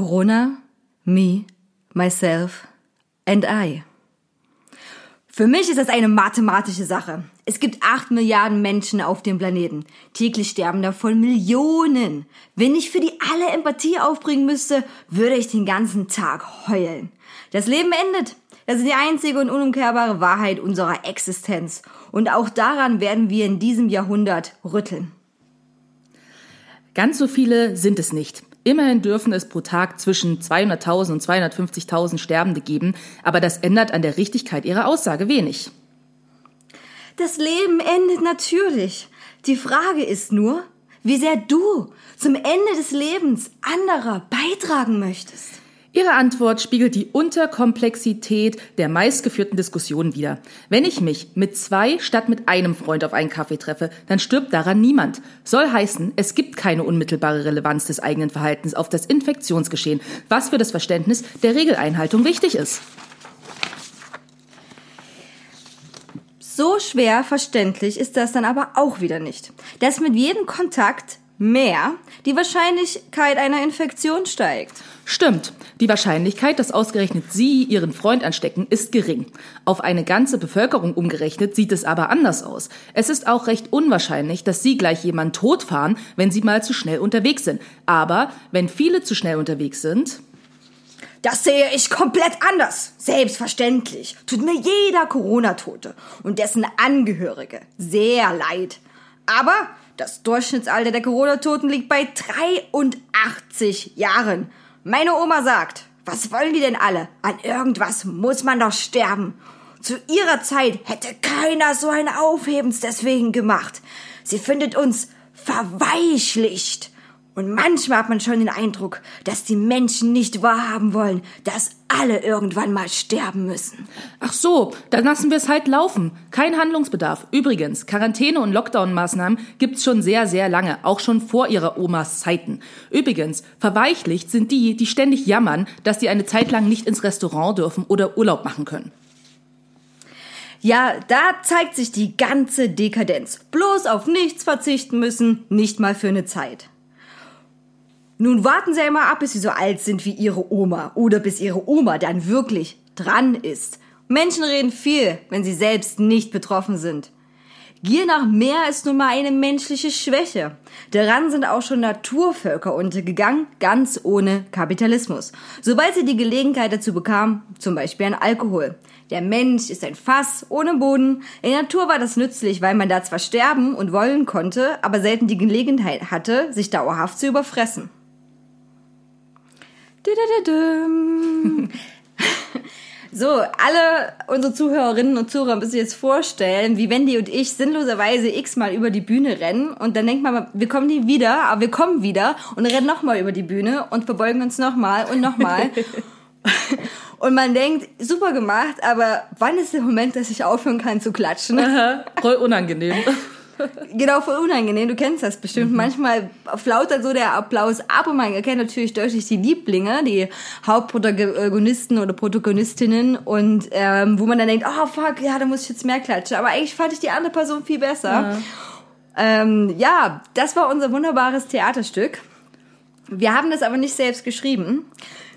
Corona, me, myself and I. Für mich ist das eine mathematische Sache. Es gibt acht Milliarden Menschen auf dem Planeten. Täglich sterben davon Millionen. Wenn ich für die alle Empathie aufbringen müsste, würde ich den ganzen Tag heulen. Das Leben endet. Das ist die einzige und unumkehrbare Wahrheit unserer Existenz. Und auch daran werden wir in diesem Jahrhundert rütteln. Ganz so viele sind es nicht. Immerhin dürfen es pro Tag zwischen 200.000 und 250.000 Sterbende geben, aber das ändert an der Richtigkeit ihrer Aussage wenig. Das Leben endet natürlich. Die Frage ist nur, wie sehr du zum Ende des Lebens anderer beitragen möchtest. Ihre Antwort spiegelt die Unterkomplexität der meistgeführten Diskussionen wider. Wenn ich mich mit zwei statt mit einem Freund auf einen Kaffee treffe, dann stirbt daran niemand. Soll heißen, es gibt keine unmittelbare Relevanz des eigenen Verhaltens auf das Infektionsgeschehen, was für das Verständnis der Regeleinhaltung wichtig ist. So schwer verständlich ist das dann aber auch wieder nicht. Dass mit jedem Kontakt mehr die Wahrscheinlichkeit einer Infektion steigt. Stimmt. Die Wahrscheinlichkeit, dass ausgerechnet Sie Ihren Freund anstecken, ist gering. Auf eine ganze Bevölkerung umgerechnet sieht es aber anders aus. Es ist auch recht unwahrscheinlich, dass Sie gleich jemanden totfahren, wenn Sie mal zu schnell unterwegs sind. Aber wenn viele zu schnell unterwegs sind, Das sehe ich komplett anders. Selbstverständlich tut mir jeder Corona-Tote und dessen Angehörige sehr leid. Aber das Durchschnittsalter der Corona-Toten liegt bei 83 Jahren. Meine Oma sagt, was wollen die denn alle? An irgendwas muss man doch sterben. Zu ihrer Zeit hätte keiner so ein Aufhebens deswegen gemacht. Sie findet uns verweichlicht. Und manchmal hat man schon den Eindruck, dass die Menschen nicht wahrhaben wollen, dass alle irgendwann mal sterben müssen. ach so, dann lassen wir es halt laufen. Kein Handlungsbedarf. Übrigens, Quarantäne- und Lockdown-Maßnahmen gibt's schon sehr, sehr lange, auch schon vor Ihrer Omas Zeiten. Übrigens, verweichlicht sind die, die ständig jammern, dass sie eine Zeit lang nicht ins Restaurant dürfen oder Urlaub machen können. Ja, da zeigt sich die ganze Dekadenz. Bloß auf nichts verzichten müssen, nicht mal für eine Zeit. Nun warten Sie einmal ab, bis Sie so alt sind wie Ihre Oma oder bis Ihre Oma dann wirklich dran ist. Menschen reden viel, wenn sie selbst nicht betroffen sind. Gier nach mehr ist nun mal eine menschliche Schwäche. Daran sind auch schon Naturvölker untergegangen, ganz ohne Kapitalismus. Sobald sie die Gelegenheit dazu bekamen, zum Beispiel an Alkohol. Der Mensch ist ein Fass ohne Boden. In der Natur war das nützlich, weil man da zwar sterben und wollen konnte, aber selten die Gelegenheit hatte, sich dauerhaft zu überfressen. So, alle unsere Zuhörerinnen und Zuhörer müssen sich jetzt vorstellen, wie Wendy und ich sinnloserweise x-mal über die Bühne rennen und dann denkt man, wir kommen nie wieder, aber wir kommen wieder und rennen nochmal über die Bühne und verbeugen uns nochmal und nochmal. und man denkt, super gemacht, aber wann ist der Moment, dass ich aufhören kann zu klatschen? Voll unangenehm. Genau, voll unangenehm. Du kennst das bestimmt. Manchmal flautert so der Applaus ab und man erkennt natürlich deutlich die Lieblinge, die Hauptprotagonisten oder Protagonistinnen und ähm, wo man dann denkt, oh fuck, ja, da muss ich jetzt mehr klatschen. Aber eigentlich fand ich die andere Person viel besser. Ja, ähm, ja das war unser wunderbares Theaterstück. Wir haben das aber nicht selbst geschrieben.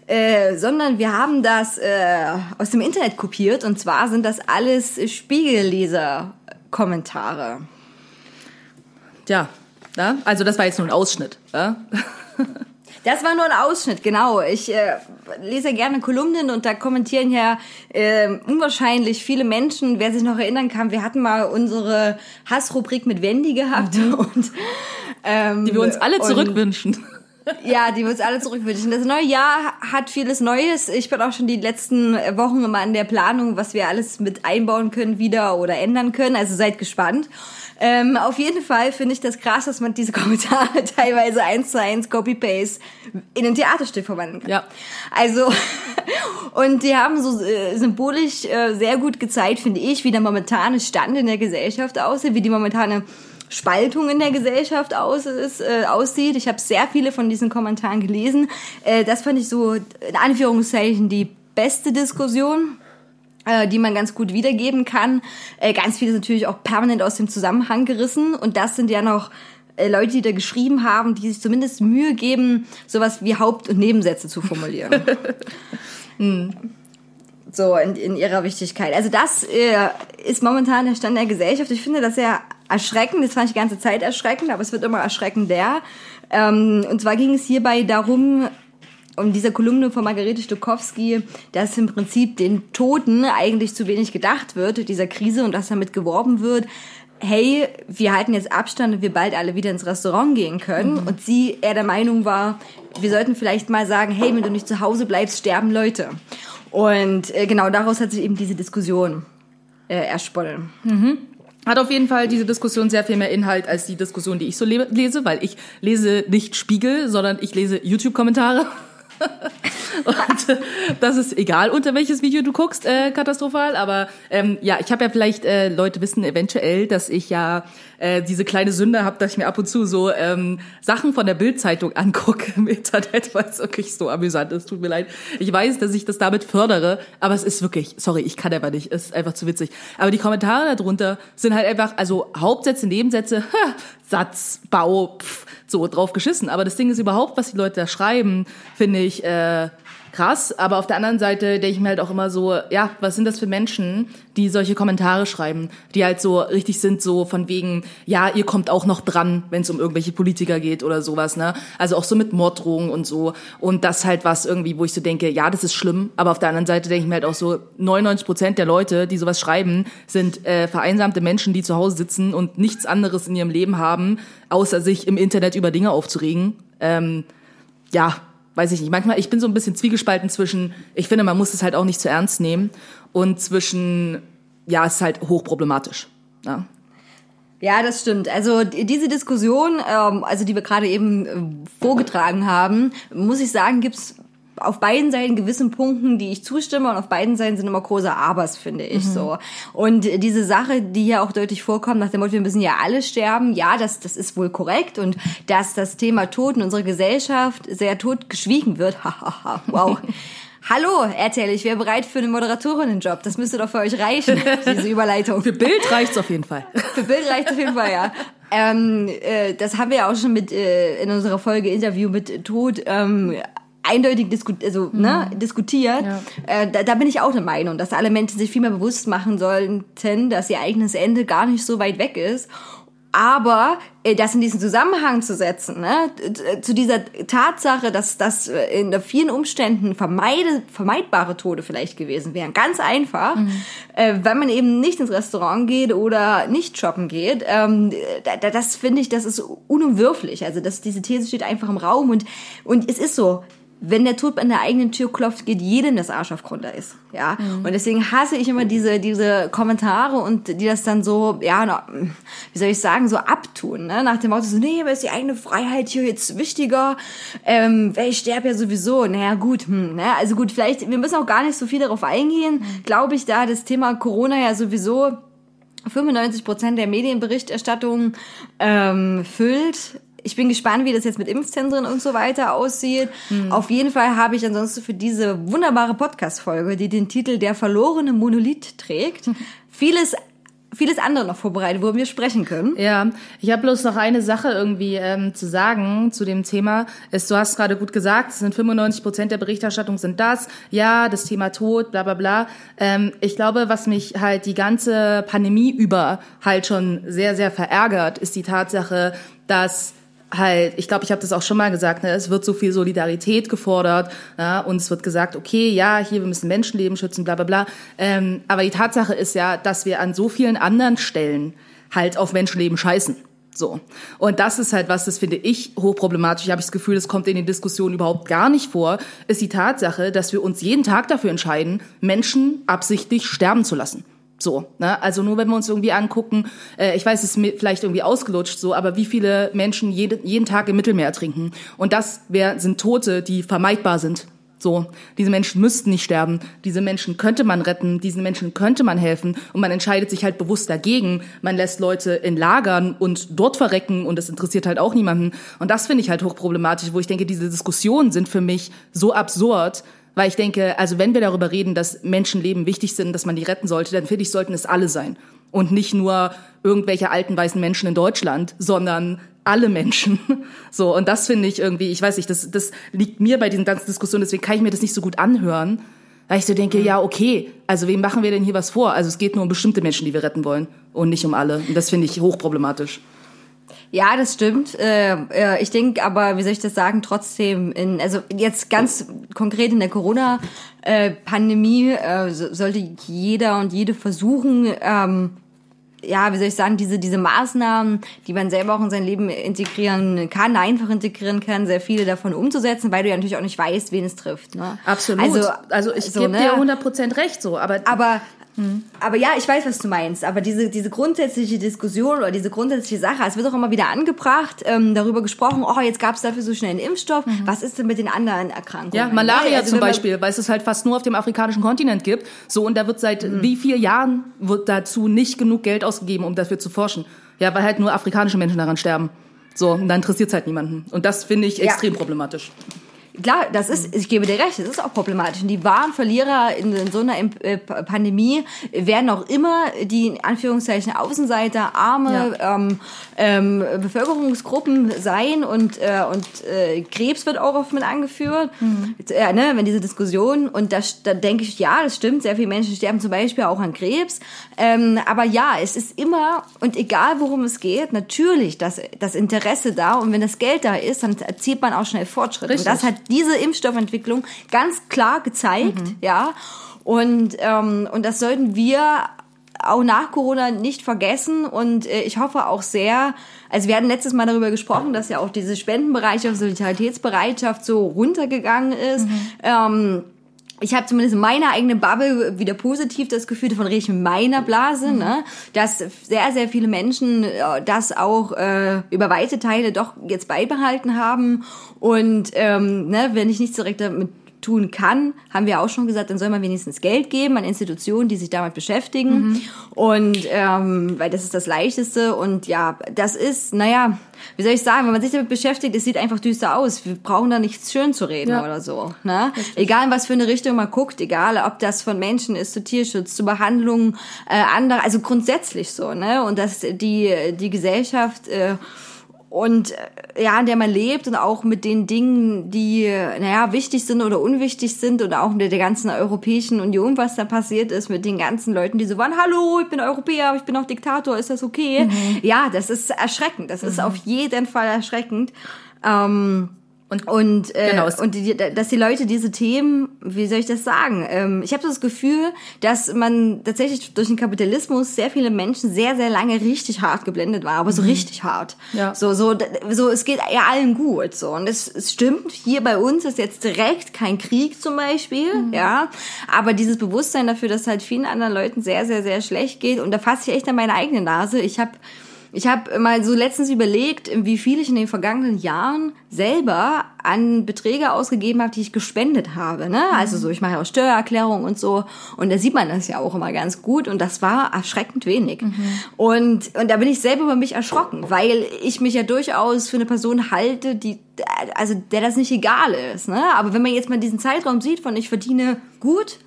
Äh, sondern wir haben das äh, aus dem Internet kopiert und zwar sind das alles Spiegelleser-Kommentare. Ja, ja, also das war jetzt nur ein Ausschnitt. Ja? Das war nur ein Ausschnitt, genau. Ich äh, lese gerne Kolumnen und da kommentieren ja äh, unwahrscheinlich viele Menschen. Wer sich noch erinnern kann, wir hatten mal unsere Hassrubrik mit Wendy gehabt und ähm, Die wir uns alle zurückwünschen. Ja, die wir uns alle zurückwünschen. Das neue Jahr hat vieles Neues. Ich bin auch schon die letzten Wochen immer an der Planung, was wir alles mit einbauen können wieder oder ändern können. Also seid gespannt. Ähm, auf jeden Fall finde ich das krass, dass man diese Kommentare teilweise eins zu eins Copy-Paste in ein Theaterstück verwandeln kann. Ja. Also, und die haben so äh, symbolisch äh, sehr gut gezeigt, finde ich, wie der momentane Stand in der Gesellschaft aussieht, wie die momentane Spaltung in der Gesellschaft aus ist, äh, aussieht. Ich habe sehr viele von diesen Kommentaren gelesen. Äh, das fand ich so, in Anführungszeichen, die beste Diskussion äh, die man ganz gut wiedergeben kann. Äh, ganz viel ist natürlich auch permanent aus dem Zusammenhang gerissen. Und das sind ja noch äh, Leute, die da geschrieben haben, die sich zumindest Mühe geben, sowas wie Haupt- und Nebensätze zu formulieren. So, in, in ihrer Wichtigkeit. Also das äh, ist momentan der Stand der Gesellschaft. Ich finde das sehr erschreckend. Das fand ich die ganze Zeit erschreckend, aber es wird immer erschreckender. Ähm, und zwar ging es hierbei darum, um dieser Kolumne von Margarete Stokowski, dass im Prinzip den Toten eigentlich zu wenig gedacht wird, dieser Krise, und dass damit geworben wird, hey, wir halten jetzt Abstand und wir bald alle wieder ins Restaurant gehen können. Und sie eher der Meinung war, wir sollten vielleicht mal sagen, hey, wenn du nicht zu Hause bleibst, sterben Leute. Und äh, genau daraus hat sich eben diese Diskussion äh, ersponnen. Hat auf jeden Fall diese Diskussion sehr viel mehr Inhalt als die Diskussion, die ich so le lese, weil ich lese nicht Spiegel, sondern ich lese YouTube-Kommentare. Und äh, das ist egal, unter welches Video du guckst, äh, katastrophal. Aber ähm, ja, ich habe ja vielleicht, äh, Leute wissen eventuell, dass ich ja äh, diese kleine Sünde habe, dass ich mir ab und zu so ähm, Sachen von der Bildzeitung angucke im Internet, weil es wirklich so amüsant ist. Tut mir leid. Ich weiß, dass ich das damit fördere, aber es ist wirklich, sorry, ich kann einfach nicht. Es ist einfach zu witzig. Aber die Kommentare darunter sind halt einfach, also Hauptsätze, Nebensätze, ha, Satz, Bau, pff, so drauf geschissen. Aber das Ding ist überhaupt, was die Leute da schreiben, finde ich äh, krass. Aber auf der anderen Seite denke ich mir halt auch immer so, ja, was sind das für Menschen, die solche Kommentare schreiben, die halt so richtig sind, so von wegen, ja, ihr kommt auch noch dran, wenn es um irgendwelche Politiker geht oder sowas, ne? Also auch so mit Morddrohungen und so. Und das halt was irgendwie, wo ich so denke, ja, das ist schlimm. Aber auf der anderen Seite denke ich mir halt auch so, 99 Prozent der Leute, die sowas schreiben, sind äh, vereinsamte Menschen, die zu Hause sitzen und nichts anderes in ihrem Leben haben, außer sich im Internet über Dinge aufzuregen. Ähm, ja, weiß ich nicht. Manchmal, ich bin so ein bisschen zwiegespalten zwischen, ich finde, man muss es halt auch nicht zu ernst nehmen und zwischen, ja, es ist halt hochproblematisch. Ja. Ja, das stimmt. Also die- diese Diskussion, ähm, also die wir gerade eben äh, vorgetragen haben, muss ich sagen, gibt's auf beiden Seiten gewissen Punkten, die ich zustimme und auf beiden Seiten sind immer große Abers, finde ich so. Und diese Sache, die hier auch deutlich vorkommt, nach dem Motto, wir müssen ja alle sterben, ja, das, das ist wohl korrekt und dass das Thema Tod in unserer Gesellschaft sehr tot geschwiegen wird, hahaha, wow. Hallo, RTL, ich wäre bereit für einen Moderatorinnenjob. Das müsste doch für euch reichen, diese Überleitung. Für Bild reicht's auf jeden Fall. Für Bild reicht auf jeden Fall, ja. Ähm, äh, das haben wir ja auch schon mit äh, in unserer Folge Interview mit Tod ähm, eindeutig disku also, ne, diskutiert. Ja. Äh, da, da bin ich auch der Meinung, dass alle Menschen sich viel mehr bewusst machen sollten, dass ihr eigenes Ende gar nicht so weit weg ist. Aber äh, das in diesen Zusammenhang zu setzen, ne, zu dieser Tatsache, dass das äh, in vielen Umständen vermeide, vermeidbare Tode vielleicht gewesen wären, ganz einfach, äh, wenn man eben nicht ins Restaurant geht oder nicht shoppen geht, ähm, da, das finde ich, das ist unumwürflich. Also das, diese These steht einfach im Raum und, und es ist so, wenn der Tod an der eigenen Tür klopft, geht jedem das Arsch auf Grundeis. Ja. Und deswegen hasse ich immer diese, diese Kommentare und die das dann so, ja, wie soll ich sagen, so abtun, ne? Nach dem Motto so, nee, aber ist die eigene Freiheit hier jetzt wichtiger? Ähm, weil ich sterbe ja sowieso. Naja, gut, hm, ne? Also gut, vielleicht, wir müssen auch gar nicht so viel darauf eingehen. Glaube ich, da das Thema Corona ja sowieso 95 Prozent der Medienberichterstattung ähm, füllt. Ich bin gespannt, wie das jetzt mit Impfzentren und so weiter aussieht. Auf jeden Fall habe ich ansonsten für diese wunderbare Podcast-Folge, die den Titel Der verlorene Monolith trägt, vieles, vieles andere noch vorbereitet, worüber wir sprechen können. Ja, ich habe bloß noch eine Sache irgendwie ähm, zu sagen zu dem Thema. Es, du hast gerade gut gesagt, es sind 95 Prozent der Berichterstattung sind das. Ja, das Thema Tod, bla bla bla. Ähm, ich glaube, was mich halt die ganze Pandemie über halt schon sehr, sehr verärgert, ist die Tatsache, dass halt, ich glaube, ich habe das auch schon mal gesagt, ne, es wird so viel Solidarität gefordert ja, und es wird gesagt, okay, ja, hier, wir müssen Menschenleben schützen, bla bla bla. Ähm, aber die Tatsache ist ja, dass wir an so vielen anderen Stellen halt auf Menschenleben scheißen. So. Und das ist halt was, das finde ich hochproblematisch. Ich habe das Gefühl, das kommt in den Diskussionen überhaupt gar nicht vor, ist die Tatsache, dass wir uns jeden Tag dafür entscheiden, Menschen absichtlich sterben zu lassen. So, ne? Also nur wenn wir uns irgendwie angucken, äh, ich weiß, es ist vielleicht irgendwie ausgelutscht so, aber wie viele Menschen jede, jeden Tag im Mittelmeer ertrinken. Und das wär, sind Tote, die vermeidbar sind. So, diese Menschen müssten nicht sterben. Diese Menschen könnte man retten, diesen Menschen könnte man helfen und man entscheidet sich halt bewusst dagegen. Man lässt Leute in Lagern und dort verrecken und das interessiert halt auch niemanden. Und das finde ich halt hochproblematisch, wo ich denke, diese Diskussionen sind für mich so absurd, weil ich denke, also wenn wir darüber reden, dass Menschenleben wichtig sind, dass man die retten sollte, dann finde ich, sollten es alle sein. Und nicht nur irgendwelche alten weißen Menschen in Deutschland, sondern alle Menschen. So, und das finde ich irgendwie, ich weiß nicht, das, das liegt mir bei diesen ganzen Diskussionen, deswegen kann ich mir das nicht so gut anhören. Weil ich so denke, ja, okay, also wem machen wir denn hier was vor? Also es geht nur um bestimmte Menschen, die wir retten wollen und nicht um alle. Und das finde ich hochproblematisch. Ja, das stimmt. Äh, äh, ich denke aber, wie soll ich das sagen, trotzdem, in, also jetzt ganz konkret in der Corona-Pandemie äh, so- sollte jeder und jede versuchen, ähm, ja, wie soll ich sagen, diese, diese Maßnahmen, die man selber auch in sein Leben integrieren kann, einfach integrieren kann, sehr viele davon umzusetzen, weil du ja natürlich auch nicht weißt, wen es trifft. Ne? Absolut. Also, Also, ich so, gebe ne? dir 100% recht so, aber, Aber, aber ja, ich weiß, was du meinst. Aber diese, diese grundsätzliche Diskussion oder diese grundsätzliche Sache, es wird auch immer wieder angebracht, ähm, darüber gesprochen, oh, jetzt gab es dafür so schnell einen Impfstoff. Was ist denn mit den anderen Erkrankungen? Ja, Malaria Also zum Beispiel, weil es es halt fast nur auf dem afrikanischen Kontinent gibt. So, und da wird seit wie vielen Jahren wird dazu nicht genug Geld ausgegeben, um dafür zu forschen. Ja, weil halt nur afrikanische Menschen daran sterben. So, und da interessiert es halt niemanden. Und das finde ich Ja. extrem problematisch. Klar, das ist, ich gebe dir recht, das ist auch problematisch. Und die wahren Verlierer in, in so einer äh, Pandemie werden auch immer die, in Anführungszeichen, Außenseiter, arme ähm, ähm, Bevölkerungsgruppen sein und, äh, und äh, Krebs wird auch oft mit angeführt. Äh, ne, wenn diese Diskussion, und da, da denke ich, ja, das stimmt, sehr viele Menschen sterben zum Beispiel auch an Krebs. Ähm, aber ja, es ist immer, und egal worum es geht, natürlich das, das Interesse da. Und wenn das Geld da ist, dann erzielt man auch schnell Fortschritte. Richtig. Und das hat diese Impfstoffentwicklung ganz klar gezeigt, ja. Und, ähm, und das sollten wir auch nach Corona nicht vergessen und äh, ich hoffe auch sehr, also wir hatten letztes Mal darüber gesprochen, dass ja auch diese Spendenbereitschaft, Solidaritätsbereitschaft so runtergegangen ist. Ähm, ich habe zumindest in meiner eigenen Bubble wieder positiv das Gefühl, davon rede ich mit meiner Blase, ne, dass sehr, sehr viele Menschen äh, das auch äh, über weite Teile doch jetzt beibehalten haben. Und ähm, ne, wenn ich nichts direkt damit tun kann, haben wir auch schon gesagt, dann soll man wenigstens Geld geben an Institutionen, die sich damit beschäftigen. Und ähm, weil das ist das Leichteste. Und ja, das ist, naja, wie soll ich sagen, wenn man sich damit beschäftigt, es sieht einfach düster aus. Wir brauchen da nichts schön zu reden Ja. oder so. Ne? Egal in was für eine Richtung man guckt, egal ob das von Menschen ist, zu Tierschutz, zu Behandlung äh, anderer, also grundsätzlich so, ne? Und dass die, die Gesellschaft äh, und äh, ja, in der man lebt und auch mit den Dingen, die, naja, wichtig sind oder unwichtig sind und auch mit der ganzen Europäischen Union, was da passiert ist, mit den ganzen Leuten, die so waren, hallo, ich bin Europäer, ich bin auch Diktator, ist das okay? Ja, das ist erschreckend, das ist auf jeden Fall erschreckend. Ähm, Und, und, äh, Genau, es- und die, dass die Leute diese Themen, wie soll ich das sagen? Ähm, ich habe so das Gefühl, dass man tatsächlich durch den Kapitalismus sehr viele Menschen sehr, sehr lange richtig hart geblendet war, aber so richtig hart. Ja. So, so, so, es geht ja allen gut. So. Und es, es stimmt, hier bei uns ist jetzt direkt kein Krieg zum Beispiel, ja. Aber dieses Bewusstsein dafür, dass halt vielen anderen Leuten sehr, sehr, sehr schlecht geht. Und da fasse ich echt an meine eigene Nase. Ich habe ich habe mal so letztens überlegt, wie viel ich in den vergangenen Jahren selber an Beträge ausgegeben habe, die ich gespendet habe. Ne? Also so, ich mache ja auch Steuererklärung und so. Und da sieht man das ja auch immer ganz gut. Und das war erschreckend wenig. Und, und da bin ich selber über mich erschrocken, weil ich mich ja durchaus für eine Person halte, die, also der das nicht egal ist. Ne? Aber wenn man jetzt mal diesen Zeitraum sieht von ich verdiene gut,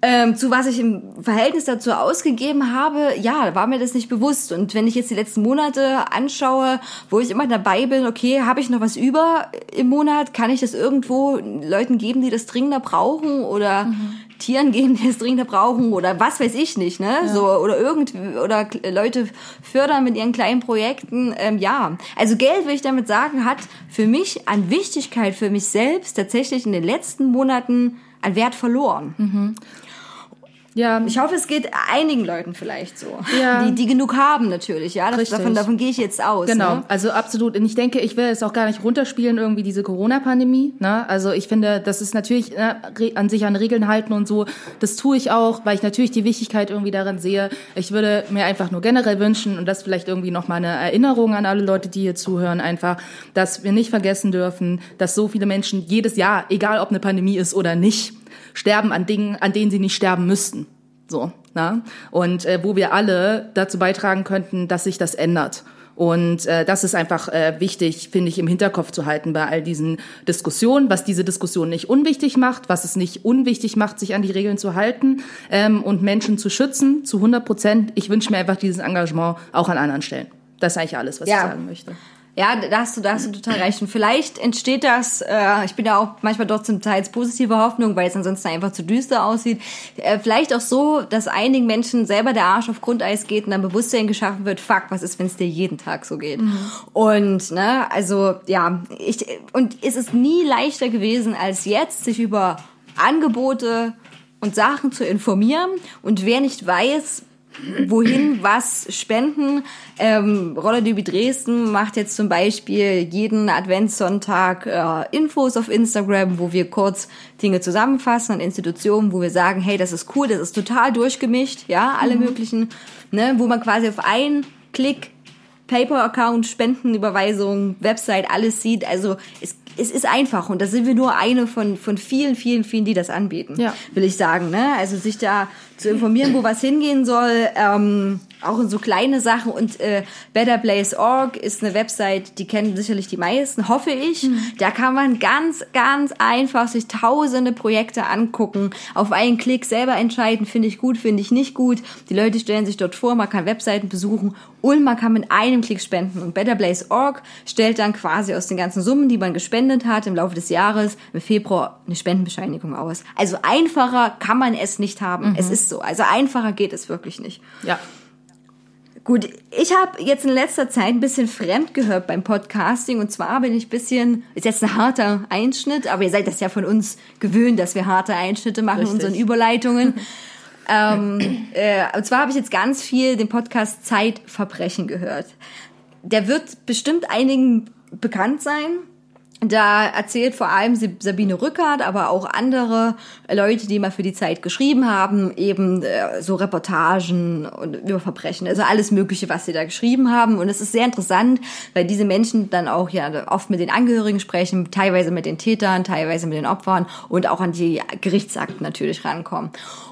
ähm, zu was ich im Verhältnis dazu ausgegeben habe, ja, war mir das nicht bewusst. Und wenn ich jetzt die letzten Monate anschaue, wo ich immer dabei bin, okay, habe ich noch was über im Monat? Kann ich das irgendwo Leuten geben, die das dringender brauchen? Oder Tieren geben, die es dringender brauchen oder was weiß ich nicht, ne? So oder irgend oder K- Leute fördern mit ihren kleinen Projekten. Ähm, ja, also Geld, will ich damit sagen, hat für mich an Wichtigkeit für mich selbst tatsächlich in den letzten Monaten an Wert verloren. Ja, Ich hoffe, es geht einigen Leuten vielleicht so, Ja. die, die genug haben natürlich. Ja, das, davon, davon gehe ich jetzt aus. Genau, Ne? also absolut. Und ich denke, ich will es auch gar nicht runterspielen, irgendwie diese Corona-Pandemie. Ne? Also ich finde, das ist natürlich ne, an sich an Regeln halten und so. Das tue ich auch, weil ich natürlich die Wichtigkeit irgendwie darin sehe. Ich würde mir einfach nur generell wünschen, und das vielleicht irgendwie nochmal eine Erinnerung an alle Leute, die hier zuhören, einfach, dass wir nicht vergessen dürfen, dass so viele Menschen jedes Jahr, egal ob eine Pandemie ist oder nicht, sterben an Dingen, an denen sie nicht sterben müssten. So, na? Und äh, wo wir alle dazu beitragen könnten, dass sich das ändert. Und äh, das ist einfach äh, wichtig, finde ich, im Hinterkopf zu halten bei all diesen Diskussionen, was diese Diskussion nicht unwichtig macht, was es nicht unwichtig macht, sich an die Regeln zu halten ähm, und Menschen zu schützen, zu 100 Prozent. Ich wünsche mir einfach dieses Engagement auch an anderen Stellen. Das ist eigentlich alles, was Ja. ich sagen möchte. Ja, da hast du, da hast du total recht. Und vielleicht entsteht das, äh, ich bin ja auch manchmal doch zum Teil positive Hoffnung, weil es ansonsten einfach zu düster aussieht. Äh, vielleicht auch so, dass einigen Menschen selber der Arsch auf Grundeis geht und dann Bewusstsein geschaffen wird, fuck, was ist, wenn es dir jeden Tag so geht? Und, ne, also, ja, ich, und es ist nie leichter gewesen, als jetzt, sich über Angebote und Sachen zu informieren. Und wer nicht weiß, wohin was spenden. Ähm, Rollerderby Dresden macht jetzt zum Beispiel jeden Adventssonntag äh, Infos auf Instagram, wo wir kurz Dinge zusammenfassen an Institutionen, wo wir sagen, hey, das ist cool, das ist total durchgemischt, ja, alle möglichen, ne, wo man quasi auf einen Klick Paper-Account, Spendenüberweisung, Website, alles sieht. Also es, es ist einfach und da sind wir nur eine von, von vielen, vielen, vielen, die das anbieten, Ja. will ich sagen. Ne? Also sich da zu informieren, wo was hingehen soll, ähm, auch in so kleine Sachen. Und äh, BetterPlace.org ist eine Website, die kennen sicherlich die meisten, hoffe ich. Da kann man ganz, ganz einfach sich tausende Projekte angucken, auf einen Klick selber entscheiden, finde ich gut, finde ich nicht gut. Die Leute stellen sich dort vor, man kann Webseiten besuchen und man kann mit einem Klick spenden. Und BetterPlace.org stellt dann quasi aus den ganzen Summen, die man gespendet hat im Laufe des Jahres, im Februar eine Spendenbescheinigung aus. Also einfacher kann man es nicht haben. Es ist so. Also einfacher geht es wirklich nicht. Ja. Gut, ich habe jetzt in letzter Zeit ein bisschen fremd gehört beim Podcasting und zwar bin ich ein bisschen, ist jetzt ein harter Einschnitt, aber ihr seid das ja von uns gewöhnt, dass wir harte Einschnitte machen in Richtig. unseren Überleitungen. ähm, äh, und zwar habe ich jetzt ganz viel den Podcast Zeitverbrechen gehört. Der wird bestimmt einigen bekannt sein. Da erzählt vor allem Sabine Rückert, aber auch andere Leute, die mal für die Zeit geschrieben haben, eben äh, so Reportagen über Verbrechen, also alles Mögliche, was sie da geschrieben haben. Und es ist sehr interessant, weil diese Menschen dann auch ja oft mit den Angehörigen sprechen, teilweise mit den Tätern, teilweise mit den Opfern und auch an die Gerichtsakten natürlich rankommen.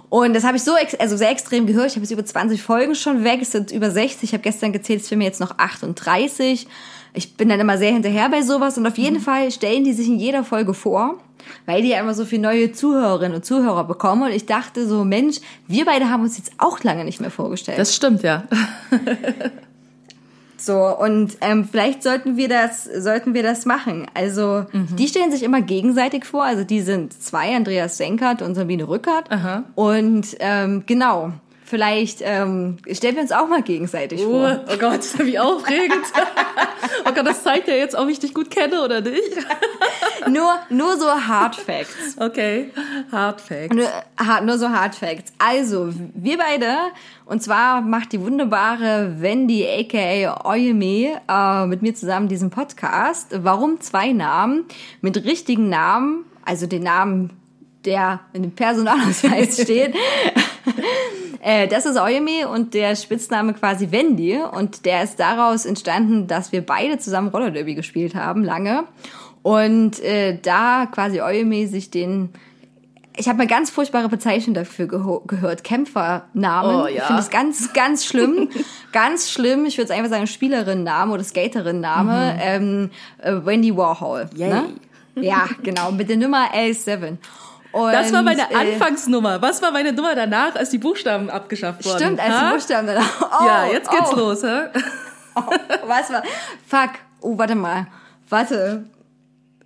Und das habe ich so also sehr extrem gehört. Ich habe jetzt über 20 Folgen schon weg, es sind über 60. Ich habe gestern gezählt, es sind mir jetzt noch 38 ich bin dann immer sehr hinterher bei sowas und auf jeden Fall stellen die sich in jeder Folge vor, weil die ja immer so viele neue Zuhörerinnen und Zuhörer bekommen und ich dachte so, Mensch, wir beide haben uns jetzt auch lange nicht mehr vorgestellt. Das stimmt, ja. so und ähm, vielleicht sollten wir das sollten wir das machen. Also die stellen sich immer gegenseitig vor. Also die sind zwei, Andreas Senkert und Sabine Rückert. Aha. Und ähm, genau. Vielleicht ähm, stellen wir uns auch mal gegenseitig Oh, vor. oh Gott, wie aufregend. oh Gott, das zeigt ja jetzt, ob ich dich gut kenne oder nicht. Nur, nur so Hard Facts. Okay, Hard Fact. Nur, nur so Hard Facts. Also, wir beide, und zwar macht die wunderbare Wendy, aka Oyeme, äh, mit mir zusammen diesen Podcast. Warum zwei Namen? Mit richtigen Namen, also den Namen, der in dem Personalausweis steht. Äh, Das ist Oyemi und der Spitzname quasi Wendy. Und der ist daraus entstanden, dass wir beide zusammen Roller Derby gespielt haben, lange. Und äh, da quasi Oyemi sich den ich habe mal ganz furchtbare Bezeichnungen dafür gehört. Kämpfernamen. Oh, ja. Ich finde es ganz, ganz schlimm. ganz schlimm. Ich würde es einfach sagen Skaterinnenname oder Skaterinnenname. Ähm, äh, Wendy Warhol. Yay. Ne? Ja, genau. Mit der Nummer L7. Und, Das war meine äh, Anfangsnummer. Was war meine Nummer danach, als die Buchstaben abgeschafft wurden? Stimmt, als Ha? die Buchstaben. Oh, Ja, jetzt geht's oh, los, hä? Oh, was war? Fuck. Oh, warte mal. Warte.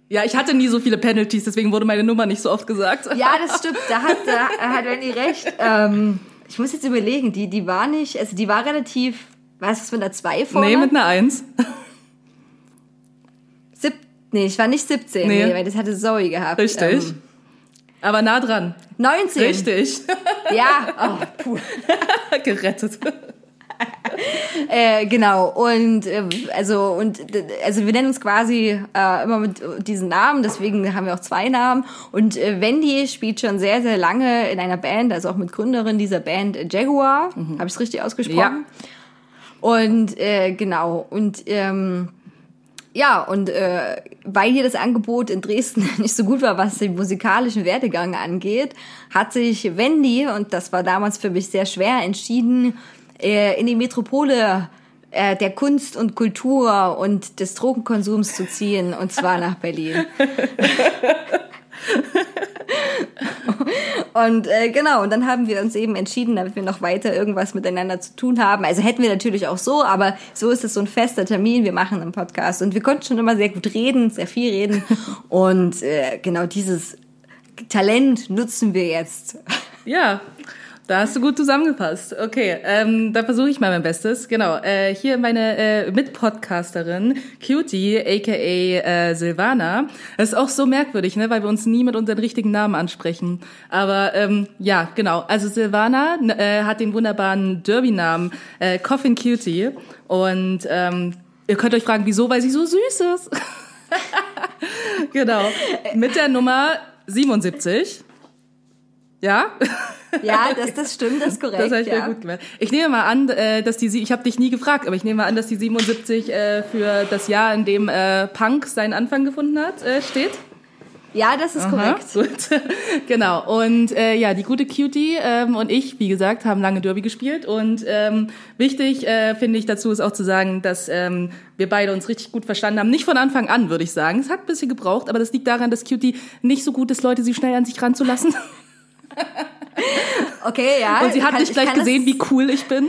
Ja, ich hatte nie so viele Penalties, deswegen wurde meine Nummer nicht so oft gesagt. Ja, das stimmt. Da hat, da hat Wendy recht. Ähm, ich muss jetzt überlegen, die, die war nicht, also die war relativ, weißt du, was mit einer 2 vorne? Nee, mit einer Eins. Sieb, nee, ich war nicht 17, Nee. nee, weil das hatte Zoe gehabt. Richtig. Ähm, Aber nah dran. 19. Richtig. Ja, oh, puh. Gerettet. Äh, genau. Und äh, also und also wir nennen uns quasi äh, immer mit diesen Namen, deswegen haben wir auch zwei Namen. Und äh, Wendy spielt schon sehr sehr lange in einer Band, also auch mit Gründerin dieser Band Jaguar. Habe ich es richtig ausgesprochen? Und äh, genau und ähm, ja, und äh, weil hier das Angebot in Dresden nicht so gut war, was den musikalischen Werdegang angeht, hat sich Wendy, und das war damals für mich sehr schwer, entschieden, äh, in die Metropole äh, der Kunst und Kultur und des Drogenkonsums zu ziehen, und zwar nach Berlin. Und äh, genau, und dann haben wir uns eben entschieden, damit wir noch weiter irgendwas miteinander zu tun haben. Also hätten wir natürlich auch so, aber so ist es so ein fester Termin. Wir machen einen Podcast und wir konnten schon immer sehr gut reden, sehr viel reden. Und äh, genau dieses Talent nutzen wir jetzt. Ja, da hast du gut zusammengepasst. Okay, ähm, da versuche ich mal mein Bestes. Genau, äh, hier meine äh, Mitpodcasterin Cutie, aka äh, Silvana. Das ist auch so merkwürdig, ne, weil wir uns nie mit unseren richtigen Namen ansprechen. Aber ähm, ja, genau. Also Silvana äh, hat den wunderbaren Derby-Namen äh, Coffin Cutie und ähm, ihr könnt euch fragen, wieso? Weil sie so süß ist. genau. Mit der Nummer 77. Ja? Ja, das, das stimmt, das ist korrekt. Das habe ich ja. gut gemacht. Ich nehme mal an, äh, dass die, ich habe dich nie gefragt, aber ich nehme mal an, dass die 77 äh, für das Jahr, in dem äh, Punk seinen Anfang gefunden hat, steht. Ja, das ist korrekt. Aha, gut. genau. Und äh, ja, die gute Cutie ähm, und ich, wie gesagt, haben lange Derby gespielt. Und ähm, wichtig äh, finde ich dazu ist auch zu sagen, dass ähm, wir beide uns richtig gut verstanden haben. Nicht von Anfang an, würde ich sagen. Es hat ein bisschen gebraucht, aber das liegt daran, dass Cutie nicht so gut ist, Leute sie schnell an sich ranzulassen. Okay, ja. Und sie hat kann- nicht ich gleich gesehen, wie cool ich bin.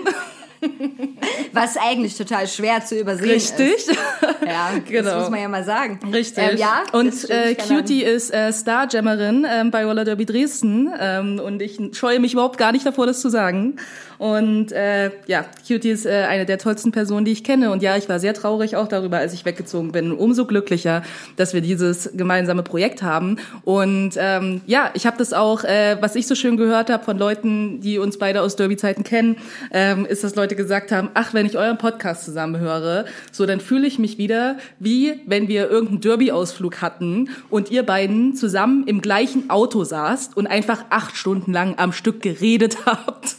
Was eigentlich total schwer zu übersehen ist. Richtig. Ja, Genau. das muss man ja mal sagen. Richtig. Ähm, ja, und äh, Cutie ist äh, Starjammerin ähm, bei Roller Derby Dresden ähm, und ich scheue mich überhaupt gar nicht davor, das zu sagen. Und äh, ja, Cutie ist äh, eine der tollsten Personen, die ich kenne. Und ja, ich war sehr traurig auch darüber, als ich weggezogen bin. Umso glücklicher, dass wir dieses gemeinsame Projekt haben. Und ähm, ja, ich habe das auch, äh, was ich so schön gehört habe von Leuten, die uns beide aus Derby-Zeiten kennen, ähm, ist, dass Leute gesagt haben, ach, wenn ich euren Podcast zusammen höre, so dann fühle ich mich wieder wie wenn wir irgendeinen Derby-Ausflug hatten und ihr beiden zusammen im gleichen Auto saßt und einfach acht Stunden lang am Stück geredet habt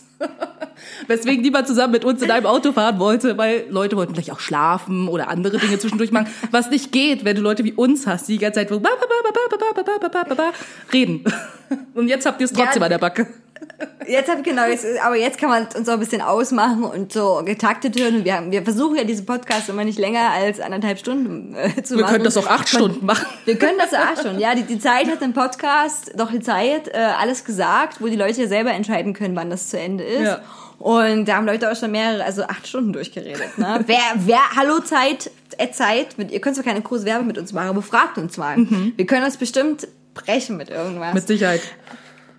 weswegen niemand zusammen mit uns in einem Auto fahren wollte, weil Leute wollten vielleicht auch schlafen oder andere Dinge zwischendurch machen, was nicht geht, wenn du Leute wie uns hast, die die ganze Zeit reden. Und jetzt habt ihr es trotzdem ja, an der Backe. Jetzt hab, genau, aber jetzt kann man uns so ein bisschen ausmachen und so getaktet hören. Wir, haben, wir versuchen ja diesen Podcast immer nicht länger als anderthalb Stunden äh, zu wir machen. Wir können das auch acht Stunden machen. Wir können das auch acht Ja, die, die Zeit hat im Podcast, doch die Zeit, äh, alles gesagt, wo die Leute selber entscheiden können, wann das zu Ende ist. Ja. Und da haben Leute auch schon mehrere, also acht Stunden durchgeredet. Ne? wer, wer, hallo Zeit, äh, Zeit, mit, ihr könnt zwar keine große Werbung mit uns machen, aber fragt uns mal. Wir können uns bestimmt brechen mit irgendwas. Mit Sicherheit.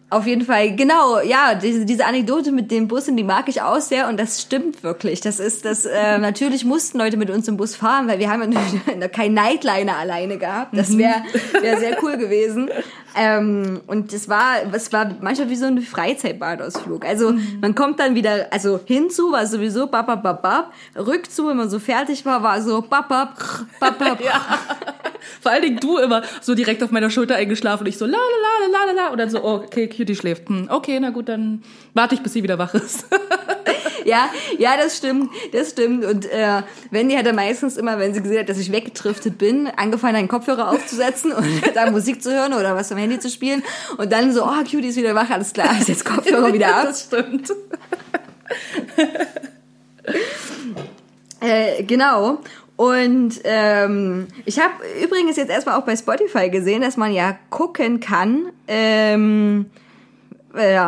Auf jeden Fall, genau, ja, diese, diese Anekdote mit dem Bus, die mag ich auch sehr und das stimmt wirklich. Das ist das, äh, natürlich mussten Leute mit uns im Bus fahren, weil wir haben ja natürlich kein Nightliner alleine gehabt. Das wäre wär sehr cool gewesen. Ähm, und es war, es war manchmal wie so ein Freizeitbadausflug. Also man kommt dann wieder, also hinzu war sowieso bap, bap, bap, bap. Rückzu, wenn man so fertig war, war so bap, bap, bap, bap. Vor allen Dingen du immer so direkt auf meiner Schulter eingeschlafen und ich so la la la la la la und dann so, oh, okay, Cutie schläft. Hm, okay, na gut, dann warte ich, bis sie wieder wach ist. Ja, ja, das stimmt, das stimmt. Und äh, Wendy hat dann meistens immer, wenn sie gesehen hat, dass ich weggetriftet bin, angefangen, einen Kopfhörer aufzusetzen und da Musik zu hören oder was am Handy zu spielen. Und dann so, oh, Cutie ist wieder wach, alles klar, ist jetzt Kopfhörer wieder ab. das stimmt. Äh, genau. Und ähm, ich habe übrigens jetzt erstmal auch bei Spotify gesehen, dass man ja gucken kann, ähm, äh,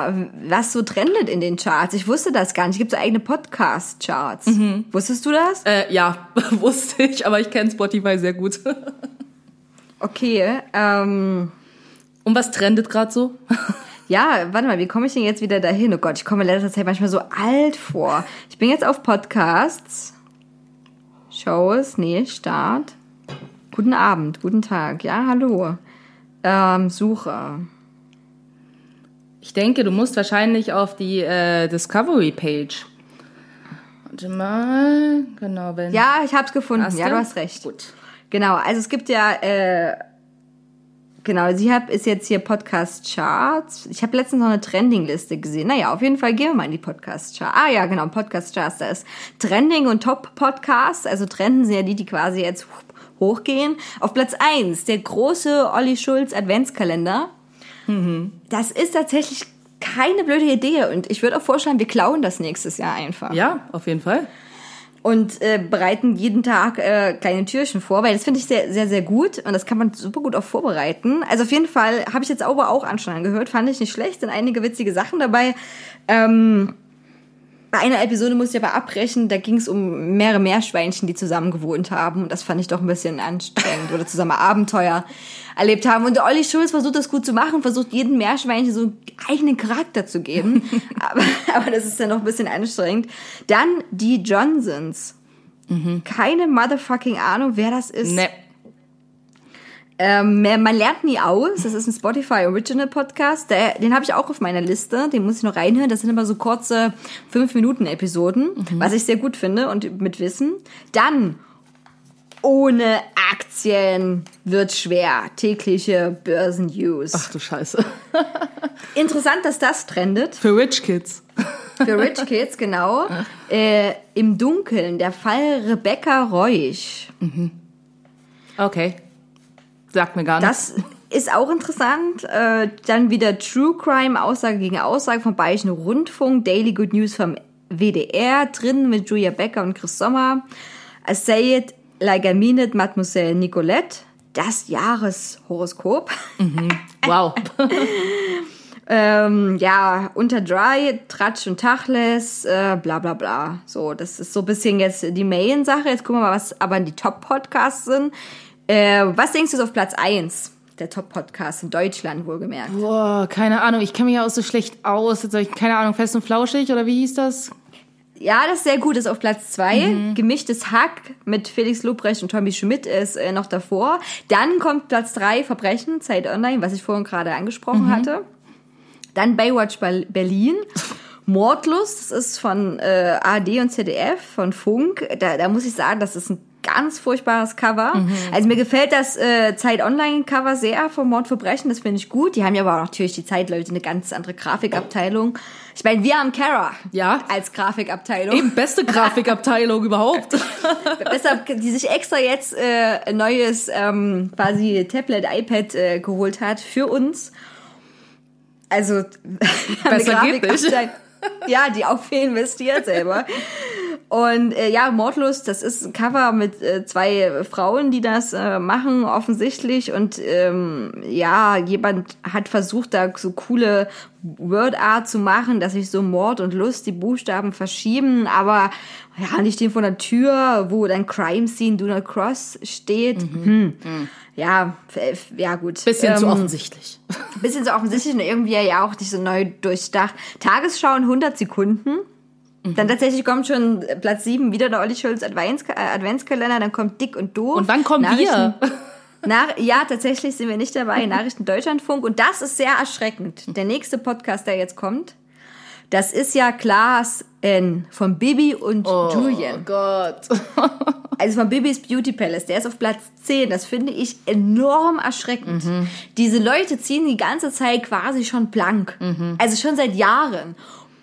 was so trendet in den Charts. Ich wusste das gar nicht. Gibt so eigene Podcast-Charts. Wusstest du das? Äh, ja, wusste ich, aber ich kenne Spotify sehr gut. Okay, ähm, Und was trendet gerade so? ja, warte mal, wie komme ich denn jetzt wieder dahin? Oh Gott, ich komme in letzter Zeit manchmal so alt vor. Ich bin jetzt auf Podcasts. Shows, nee, Start. Guten Abend, guten Tag, ja, hallo. Ähm, Suche. Ich denke, du musst wahrscheinlich auf die äh, Discovery-Page. Warte mal, genau, wenn... Ja, ich hab's gefunden. Ja, du? du hast recht. Gut. Genau, also es gibt ja, äh, genau, sie hab, ist jetzt hier Podcast Charts. Ich habe letztens noch eine Trending-Liste gesehen. Naja, auf jeden Fall gehen wir mal in die Podcast Charts. Ah ja, genau, Podcast Charts. Da ist Trending und Top Podcasts. Also Trenden sind ja die, die quasi jetzt hochgehen. Auf Platz eins der große Olli Schulz Adventskalender. Das ist tatsächlich keine blöde Idee und ich würde auch vorschlagen, wir klauen das nächstes Jahr einfach Ja, auf jeden Fall. Und äh, bereiten jeden Tag äh, kleine Türchen vor, weil das finde ich sehr, sehr, sehr gut und das kann man super gut auch vorbereiten. Also auf jeden Fall habe ich jetzt aber auch an schon angehört, fand ich nicht schlecht, sind einige witzige Sachen dabei. Ähm, bei einer Episode musste ich aber abbrechen, da ging es um mehrere Meerschweinchen, die zusammen gewohnt haben und das fand ich doch ein bisschen anstrengend oder zusammen Abenteuer erlebt haben. Und der Olli Schulz versucht das gut zu machen, versucht jedem Meerschweinchen so einen eigenen Charakter zu geben, aber, aber das ist dann noch ein bisschen anstrengend. Dann die Johnsons. Keine motherfucking Ahnung, wer das ist. Ne. Ähm, man lernt nie aus. Das ist ein Spotify Original Podcast. Der, den habe ich auch auf meiner Liste. Den muss ich noch reinhören. Das sind immer so kurze 5-Minuten-Episoden, was ich sehr gut finde und mit Wissen. Dann ohne Aktien wird schwer. Tägliche Börsen-News. Ach du Scheiße. Interessant, dass das trendet. Für Rich Kids. Für Rich Kids, genau. Äh, Im Dunkeln, der Fall Rebecca Reusch. Okay. Sagt mir gar nichts. Das ist auch interessant. Äh, dann wieder True Crime, Aussage gegen Aussage vom Bayerischen Rundfunk, Daily Good News vom WDR, drin mit Julia Becker und Chris Sommer. I say it like I mean it, Mademoiselle Nicolette. Das Jahreshoroskop. Wow. ähm, ja, unter Dry, Tratsch und Tachles, äh, bla bla bla. So, das ist so ein bisschen jetzt die Main-Sache. Jetzt gucken wir mal, was aber die Top-Podcasts sind. Äh, was denkst du ist auf Platz 1? Der Top-Podcast in Deutschland, wohlgemerkt. Boah, keine Ahnung. Ich kenne mich ja auch so schlecht aus. Jetzt ich, keine Ahnung, fest und flauschig oder wie hieß das? Ja, das ist sehr gut. Das ist auf Platz zwei. Gemischtes Hack mit Felix Lobrecht und Tommy Schmidt ist äh, noch davor. Dann kommt Platz drei Verbrechen, Zeit Online, was ich vorhin gerade angesprochen hatte. Dann Baywatch Ber- Berlin. Mordlust, das ist von äh, ARD und ZDF, von Funk. Da, da muss ich sagen, das ist ein ganz furchtbares Cover. Also mir gefällt das äh, Zeit Online Cover sehr vom Mordverbrechen, das finde ich gut. Die haben ja aber auch natürlich die Zeitleute eine ganz andere Grafikabteilung. Ich meine, wir haben Kara Ja. als Grafikabteilung. Eben beste Grafikabteilung überhaupt. Deshalb, die sich extra jetzt äh, ein neues ähm, quasi Tablet, iPad äh, geholt hat für uns. Also eine Besser nicht. Grafikabteilung- Ja, die auch viel investiert selber. Und äh, ja, Mordlust, das ist ein Cover mit äh, zwei Frauen, die das äh, machen, offensichtlich. Und ähm, ja, jemand hat versucht, da so coole Word Art zu machen, dass sich so Mord und Lust die Buchstaben verschieben, aber ja, nicht den von der Tür, wo dann Crime Scene Do Not Cross steht. Hm. Ja, f- f- ja gut. Bisschen zu Ähm, offensichtlich. bisschen so offensichtlich und irgendwie ja auch nicht so neu durchdacht. Tagesschau in 100 Sekunden. Dann tatsächlich kommt schon Platz 7 wieder der Olli Schulz Advents äh, Adventskalender, dann kommt Dick und Doof. Und wann kommen wir? Nach, ja, tatsächlich sind wir nicht dabei. Nachrichten Deutschlandfunk. Und das ist sehr erschreckend. Der nächste Podcast, der jetzt kommt, das ist ja Klaas N. von Bibi und Julian. Oh Gott. Also von Bibis Beauty Palace, der ist auf Platz 10. Das finde ich enorm erschreckend. Diese Leute ziehen die ganze Zeit quasi schon blank. Also schon seit Jahren.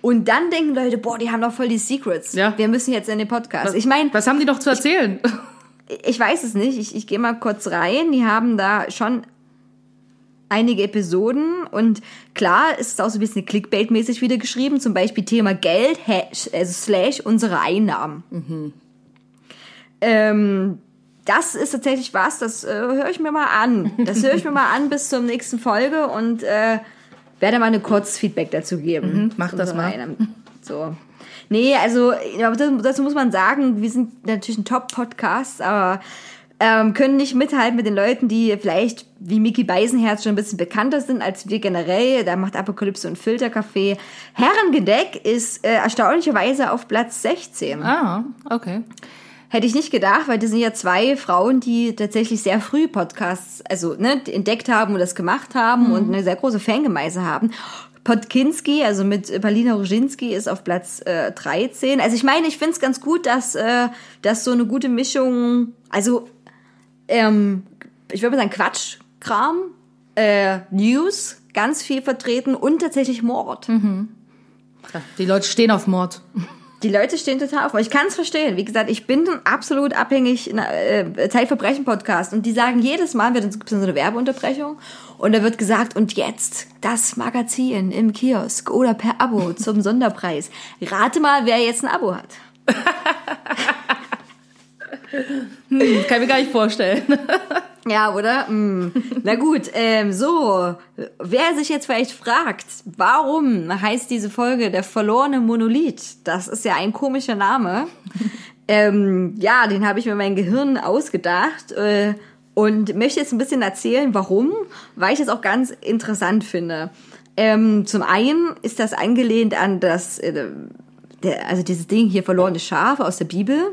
Und dann denken Leute, boah, die haben doch voll die Secrets. Ja. Wir müssen jetzt in den Podcast. Ich meine, Was haben die noch zu erzählen? ich weiß es nicht. Ich, ich gehe mal kurz rein. Die haben da schon einige Episoden und klar ist es auch so ein bisschen Clickbait-mäßig wieder geschrieben. Zum Beispiel Thema Geld, hash, also slash unsere Einnahmen. Ähm, das ist tatsächlich was, das äh, höre ich mir mal an. Das höre ich mir mal an bis zur nächsten Folge und äh, werde mal eine kurzes Feedback dazu geben. mach Zu das mal. Einnahmen. So. Nee, also dazu muss man sagen, wir sind natürlich ein Top-Podcast, aber ähm, können nicht mithalten mit den Leuten, die vielleicht wie Mickey Beisenherz schon ein bisschen bekannter sind als wir generell. Da macht Apokalypse und Filterkaffee. Herrengedeck ist äh, erstaunlicherweise auf Platz 16. Ah, okay. Hätte ich nicht gedacht, weil das sind ja zwei Frauen, die tatsächlich sehr früh Podcasts, also ne, entdeckt haben und das gemacht haben und eine sehr große Fangemeise haben. Podkinski, also mit Palina Roginski, ist auf Platz äh, 13. Also ich meine, ich finde es ganz gut, dass, äh, dass so eine gute Mischung, also ähm, ich würde mal sagen Quatschkram, äh, News, ganz viel vertreten und tatsächlich Mord. Ja, Die Leute stehen auf Mord. Die Leute stehen total auf. Ich kann es verstehen. Wie gesagt, ich bin absolut abhängig äh, Zeitverbrechen Podcast und die sagen jedes Mal, wird gibt so eine Werbeunterbrechung und da wird gesagt und jetzt das Magazin im Kiosk oder per Abo zum Sonderpreis. Rate mal, wer jetzt ein Abo hat. Hm, kann ich mir gar nicht vorstellen. Ja, oder? Hm. Na gut, ähm, so. Wer sich jetzt vielleicht fragt, warum heißt diese Folge der verlorene Monolith? Das ist ja ein komischer Name. ähm, ja, den habe ich mir mein Gehirn ausgedacht äh, und möchte jetzt ein bisschen erzählen, warum, weil ich das auch ganz interessant finde. Ähm, zum einen ist das angelehnt an das, äh, der, also dieses Ding hier verlorene Schaf aus der Bibel.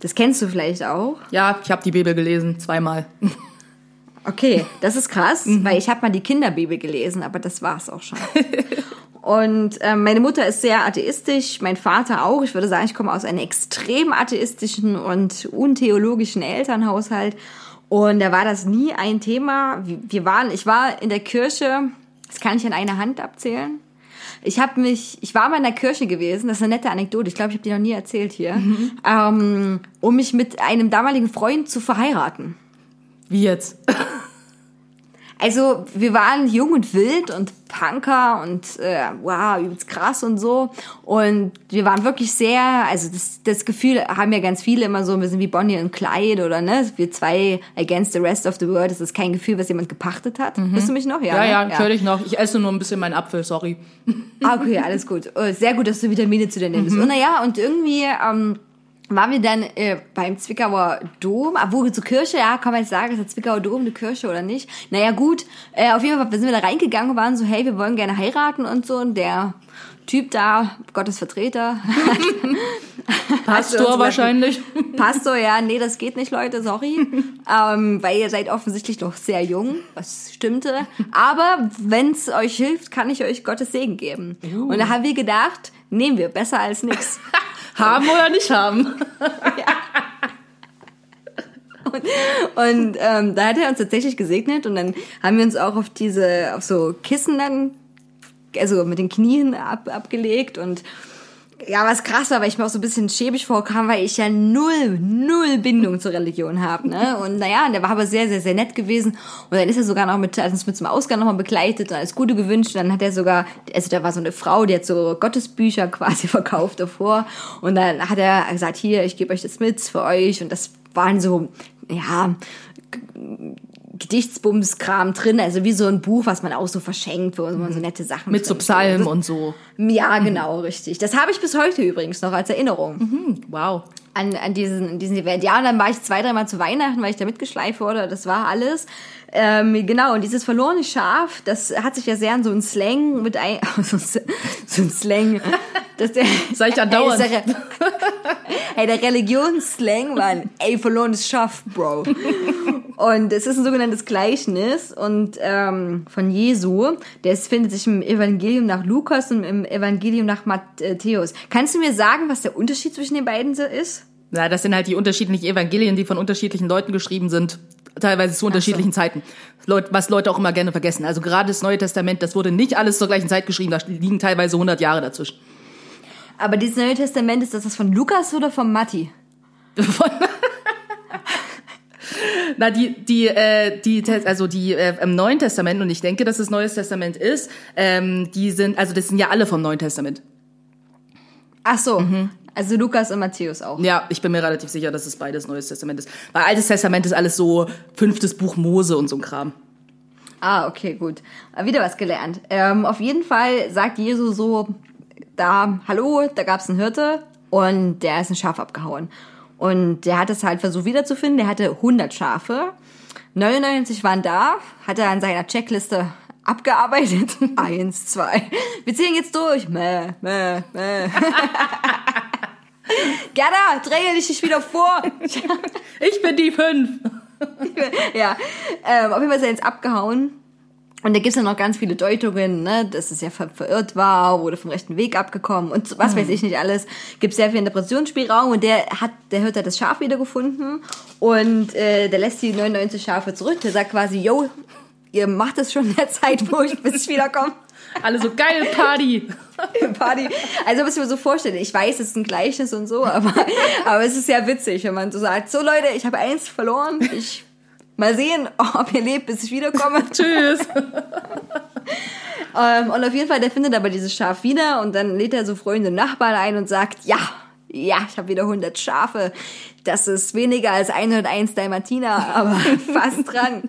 Das kennst du vielleicht auch. Ja, ich habe die Bibel gelesen, zweimal. Okay, das ist krass, weil ich habe mal die Kinderbibel gelesen, aber das war's auch schon. Und ähm, meine Mutter ist sehr atheistisch, mein Vater auch. Ich würde sagen, ich komme aus einem extrem atheistischen und untheologischen Elternhaushalt. Und da war das nie ein Thema. Wir- waren, ich war in der Kirche, das kann ich an einer Hand abzählen. Ich habe mich, ich war mal in der Kirche gewesen, das ist eine nette Anekdote, ich glaube, ich habe die noch nie erzählt hier, ähm, um mich mit einem damaligen Freund zu verheiraten. Wie jetzt? Also wir waren jung und wild und Punker und äh, wow, übelst krass und so. Und wir waren wirklich sehr, also das, das Gefühl haben ja ganz viele immer so, wir sind wie Bonnie und Clyde oder ne, wir zwei against the rest of the world. Das ist kein Gefühl, was jemand gepachtet hat. Hörst du mich noch? Ja, ne? ja, höre ich noch. Ich esse nur ein bisschen meinen Apfel, sorry. Ah, okay, alles gut. Oh, Sehr gut, dass du Vitamine zu dir nimmst. Und naja, und irgendwie ähm, waren wir dann äh, beim Zwickauer Dom. Ah, wo zur Kirche, ja, kann man jetzt sagen, ist der Zwickauer Dom eine Kirche oder nicht? Naja, gut. Äh, auf jeden Fall sind wir da reingegangen und waren so, hey, wir wollen gerne heiraten und so. Und der Typ da, Gottes Vertreter, Pastor wahrscheinlich. Pastor, ja, nee, das geht nicht, Leute, sorry. ähm, weil ihr seid offensichtlich noch sehr jung, was stimmte. Aber wenn's euch hilft, kann ich euch Gottes Segen geben. Und da haben wir gedacht, nehmen wir, besser als nix. Haben oder nicht haben? Und ähm, da hat er uns tatsächlich gesegnet und dann haben wir uns auch auf diese, auf so Kissen dann, also mit den Knien ab, abgelegt und ja, was krass war, weil ich mir auch so ein bisschen schäbig vorkam, weil ich ja null, null Bindung zur Religion habe, ne? Und naja, der war aber sehr, sehr, sehr nett gewesen. Und dann ist er sogar noch mit, hat uns mit zum Ausgang nochmal begleitet und alles Gute gewünscht. Und dann hat er sogar, also da war so eine Frau, die hat so Gottesbücher quasi verkauft davor. Und dann hat er gesagt, hier, ich gebe euch das mit für euch. Und das waren so, ja, Gedichtsbumskram drin, also wie so ein Buch, was man auch so verschenkt, wo man so nette Sachen Mit so drin- Psalmen und so. Ja, genau, richtig. Das habe ich bis heute übrigens noch als Erinnerung Hm, wow. an, an diesen, an diesen Event. Ja, und dann war ich zwei, dreimal zu Weihnachten, weil ich da mitgeschleift wurde. Das war alles. Ähm, genau, und dieses verlorene Schaf, das hat sich ja sehr an so einen Slang mit ein, so, ein- so ein Slang. Das der, Sag ich das ist der, hey, der Religionsslang war ein, ey, verlorenes Schaf, Bro. Und es ist ein sogenanntes Gleichnis und ähm, von Jesu. Das findet sich im Evangelium nach Lukas und im Evangelium nach Matthäus. Kannst du mir sagen, was der Unterschied zwischen den beiden so ist? Ja, das sind halt die unterschiedlichen Evangelien, die von unterschiedlichen Leuten geschrieben sind, teilweise zu unterschiedlichen Zeiten. Leut, was Leute auch immer gerne vergessen. Also gerade das Neue Testament, das wurde nicht alles zur gleichen Zeit geschrieben, da liegen teilweise 100 Jahre dazwischen. Aber dieses Neue Testament, ist das das von Lukas oder von Matti? Na, die, die, äh, die, also die äh, im Neuen Testament, und ich denke, dass es Neues Testament ist, ähm, die sind, also das sind ja alle vom Neuen Testament. Ach so, also Lukas und Matthäus auch. Ja, ich bin mir relativ sicher, dass es beides Neues Testament ist. Weil Altes Testament ist alles so fünftes Buch Mose und so ein Kram. Ah, okay, gut. Wieder was gelernt. Ähm, auf jeden Fall sagt Jesus so, da, hallo, da gab's einen Hirte und der ist ein Schaf abgehauen. Und der hat es halt versucht wiederzufinden. Der hatte 100 Schafe. 99 waren da, hat er an seiner Checkliste abgearbeitet. Eins, zwei. Wir ziehen jetzt durch. Mäh, mäh, mäh. Gerda, dränge dich wieder vor. Ich bin die fünf. ja, ähm, auf jeden Fall ist er jetzt abgehauen. Und da gibt's ja noch ganz viele Deutungen, ne, dass es ja ver verirrt war, wurde vom rechten Weg abgekommen und was weiß ich nicht alles. Gibt sehr viel Interpretationsspielraum und der hat, der hört hat das Schaf wiedergefunden und äh, der lässt die 99 Schafe zurück. Der sagt quasi, yo, ihr macht es schon in der Zeit, wo ich bis ich wiederkomme. Alle so geil Party. Party. Also, was ich mir so vorstelle, ich weiß, es ist ein Gleichnis und so, aber, aber es ist ja witzig, wenn man so sagt, so Leute, ich habe eins verloren, ich mal sehen, ob ihr lebt, bis ich wiederkomme. Tschüss. Ähm, und auf jeden Fall, der findet aber dieses Schaf wieder und dann lädt er so freunde Nachbarn ein und sagt, ja, ja, ich habe wieder 100 Schafe. Das ist weniger als 101 Dalmatiner, aber fast dran.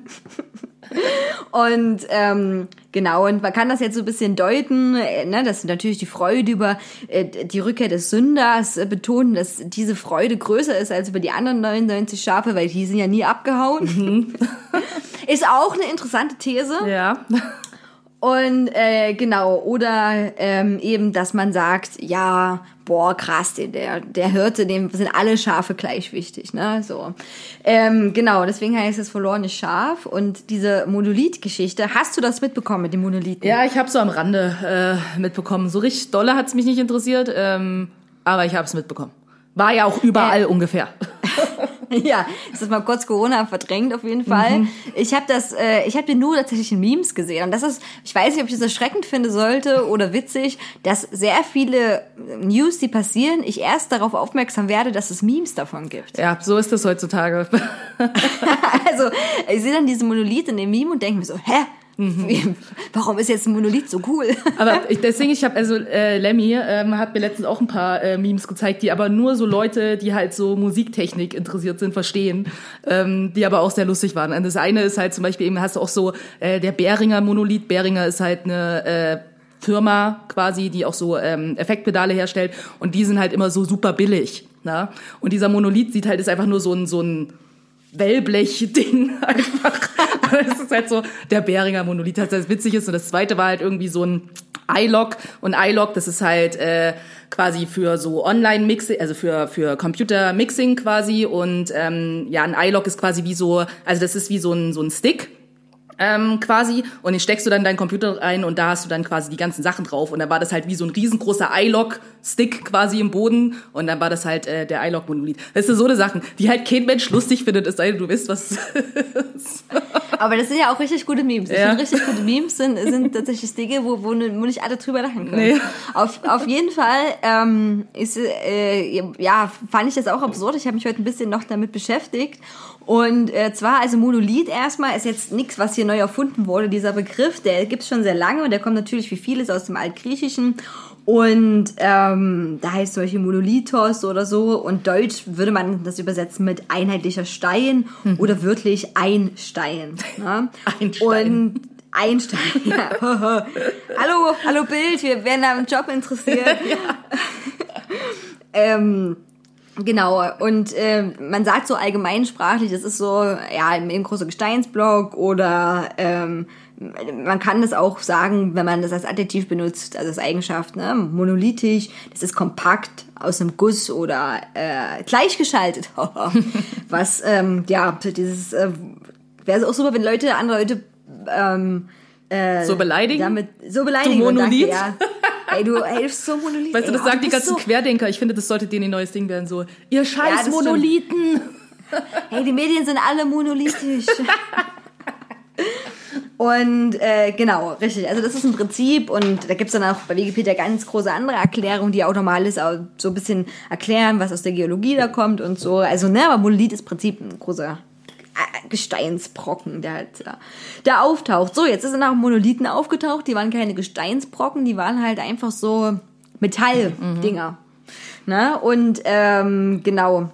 Und ähm, genau, und man kann das jetzt so ein bisschen deuten, äh, ne, dass natürlich die Freude über äh, die Rückkehr des Sünders äh, betonen, dass diese Freude größer ist als über die anderen 99 Schafe, weil die sind ja nie abgehauen. ist auch eine interessante These. Ja. Und äh, genau, oder ähm, eben, dass man sagt, ja, boah, krass, der, der, Hirte, dem sind alle Schafe gleich wichtig, ne? So. Ähm, genau, deswegen heißt es verlorene Schaf. Und diese Monolith-Geschichte, hast du das mitbekommen mit den Monolithen? Ja, ich habe so am Rande äh, mitbekommen. So richtig dolle hat's mich nicht interessiert, ähm, aber ich habe es mitbekommen. War ja auch überall Äh. ungefähr. Ja, es ist mal kurz Corona verdrängt auf jeden Fall. Ich habe das, äh, ich habe nur tatsächlich in Memes gesehen und das ist, ich weiß nicht, ob ich das erschreckend finde sollte oder witzig, dass sehr viele News, die passieren, ich erst darauf aufmerksam werde, dass es Memes davon gibt. Ja, so ist das heutzutage. Also ich sehe dann diese Monolith in dem Meme und denke mir so, hä? Wie, warum ist jetzt ein Monolith so cool? Aber ich, deswegen, ich habe also äh, Lemmy ähm, hat mir letztens auch ein paar äh, Memes gezeigt, die aber nur so Leute, die halt so Musiktechnik interessiert sind, verstehen, ähm, die aber auch sehr lustig waren. Und das eine ist halt zum Beispiel eben hast du auch so äh, der Behringer Monolith. Behringer ist halt eine äh, Firma quasi, die auch so ähm, Effektpedale herstellt und die sind halt immer so super billig. Na? Und dieser Monolith sieht halt ist einfach nur so ein so ein Wellblech-Ding einfach. Das ist halt so der Beringer Monolith, das das witzig ist. Und das zweite war halt irgendwie so ein iLog. Und iLog, das ist halt äh, quasi für so Online-Mixing, also für, für Computer-Mixing quasi. Und ähm, ja, ein iLog ist quasi wie so, also das ist wie so ein, so ein Stick ähm, quasi und den steckst du dann in deinen Computer rein und da hast du dann quasi die ganzen Sachen drauf und dann war das halt wie so ein riesengroßer iLog-Stick quasi im Boden und dann war das halt äh, der iLog-Monolith. Das sind so eine Sachen, die halt kein Mensch lustig findet, es sei denn, du weißt, was Aber das sind ja auch richtig gute Memes. Ich Ja. finde, richtig gute Memes sind, sind tatsächlich Dinge, wo, wo, wo nicht alle drüber lachen können. Nee. Auf, auf jeden Fall ähm, ist, äh, ja, fand ich das auch absurd. Ich habe mich heute ein bisschen noch damit beschäftigt. Und äh, zwar, also Monolith erstmal ist jetzt nichts, was hier neu erfunden wurde. Dieser Begriff, der gibt's schon sehr lange und der kommt natürlich wie vieles aus dem Altgriechischen. Und ähm, da heißt zum Beispiel Monolithos oder so. Und Deutsch würde man das übersetzen mit einheitlicher Stein oder wirklich ein Stein. Ne? Ein Stein. Und ein Stein. Ja. hallo, hallo Bild, wir werden am Job interessiert. ähm, Genau, und äh, man sagt so allgemeinsprachlich, das ist so, ja, ein eben großer Gesteinsblock oder ähm, man kann das auch sagen, wenn man das als Adjektiv benutzt, also als Eigenschaft, ne? monolithisch, das ist kompakt aus einem Guss oder äh, gleichgeschaltet. Was, ähm, ja, dieses, äh, wäre auch super, wenn Leute, andere Leute ähm, so beleidigen. damit so beleidigen. Du Monolith? ja. Ey, du hilfst so Monolith. Weißt du, das sagen die ganzen so, Querdenker. Ich finde, das sollte denen ein neues Ding werden. So, ihr Ja, scheiß stimmt. Monolithen. Hey, die Medien sind alle monolithisch. und äh, genau, richtig. Also das ist ein Prinzip und da gibt's dann auch bei Wikipedia ganz große andere Erklärungen, die auch normal ist, auch so ein bisschen erklären, was aus der Geologie da kommt und so. Also, ne, aber Monolith ist Prinzip ein großer äh, Gesteinsbrocken, der halt da, da auftaucht. So, jetzt sind auch Monolithen aufgetaucht, die waren keine Gesteinsbrocken, die waren halt einfach so Metalldinger. Ne? Und ähm, genau.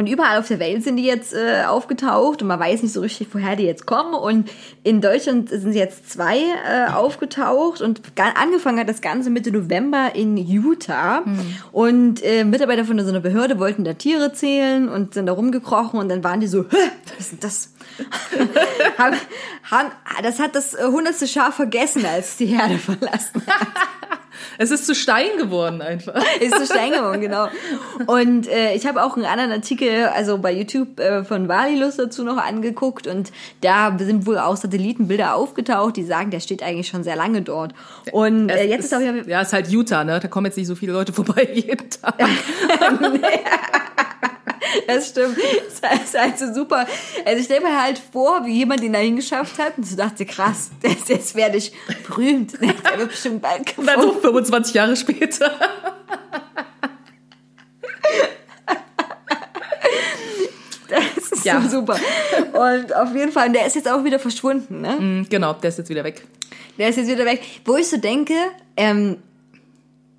Und überall auf der Welt sind die jetzt äh, aufgetaucht und man weiß nicht so richtig, woher die jetzt kommen. Und in Deutschland sind jetzt zwei äh, aufgetaucht und angefangen hat das Ganze Mitte November in Utah. Und äh, Mitarbeiter von so einer Behörde wollten da Tiere zählen und sind da rumgekrochen und dann waren die so, Hä, was ist denn das? haben, haben, das hat das äh, hundertste Schaf vergessen, als die Herde verlassen hat. Es ist zu Stein geworden einfach. Ist so stein geworden, genau. Und äh, ich habe auch einen anderen Artikel, also bei YouTube äh, von Valilus dazu noch angeguckt und da sind wohl auch Satellitenbilder aufgetaucht, die sagen, der steht eigentlich schon sehr lange dort. Und äh, jetzt ist auch ja ja, ist halt Utah, ne? Da kommen jetzt nicht so viele Leute vorbei jeden Tag. Das stimmt. Das ist halt so super. Also ich stelle mir halt vor, wie jemand ihn da hingeschafft hat und so dachte, krass, jetzt, jetzt werde ich berühmt. Der wird bestimmt bald Und dann so gefunden. 25 Jahre später. Das ist Ja. so super. Und auf jeden Fall, der ist jetzt auch wieder verschwunden, ne? Hm, Genau, der ist jetzt wieder weg. Der ist jetzt wieder weg. Wo ich so denke, ähm,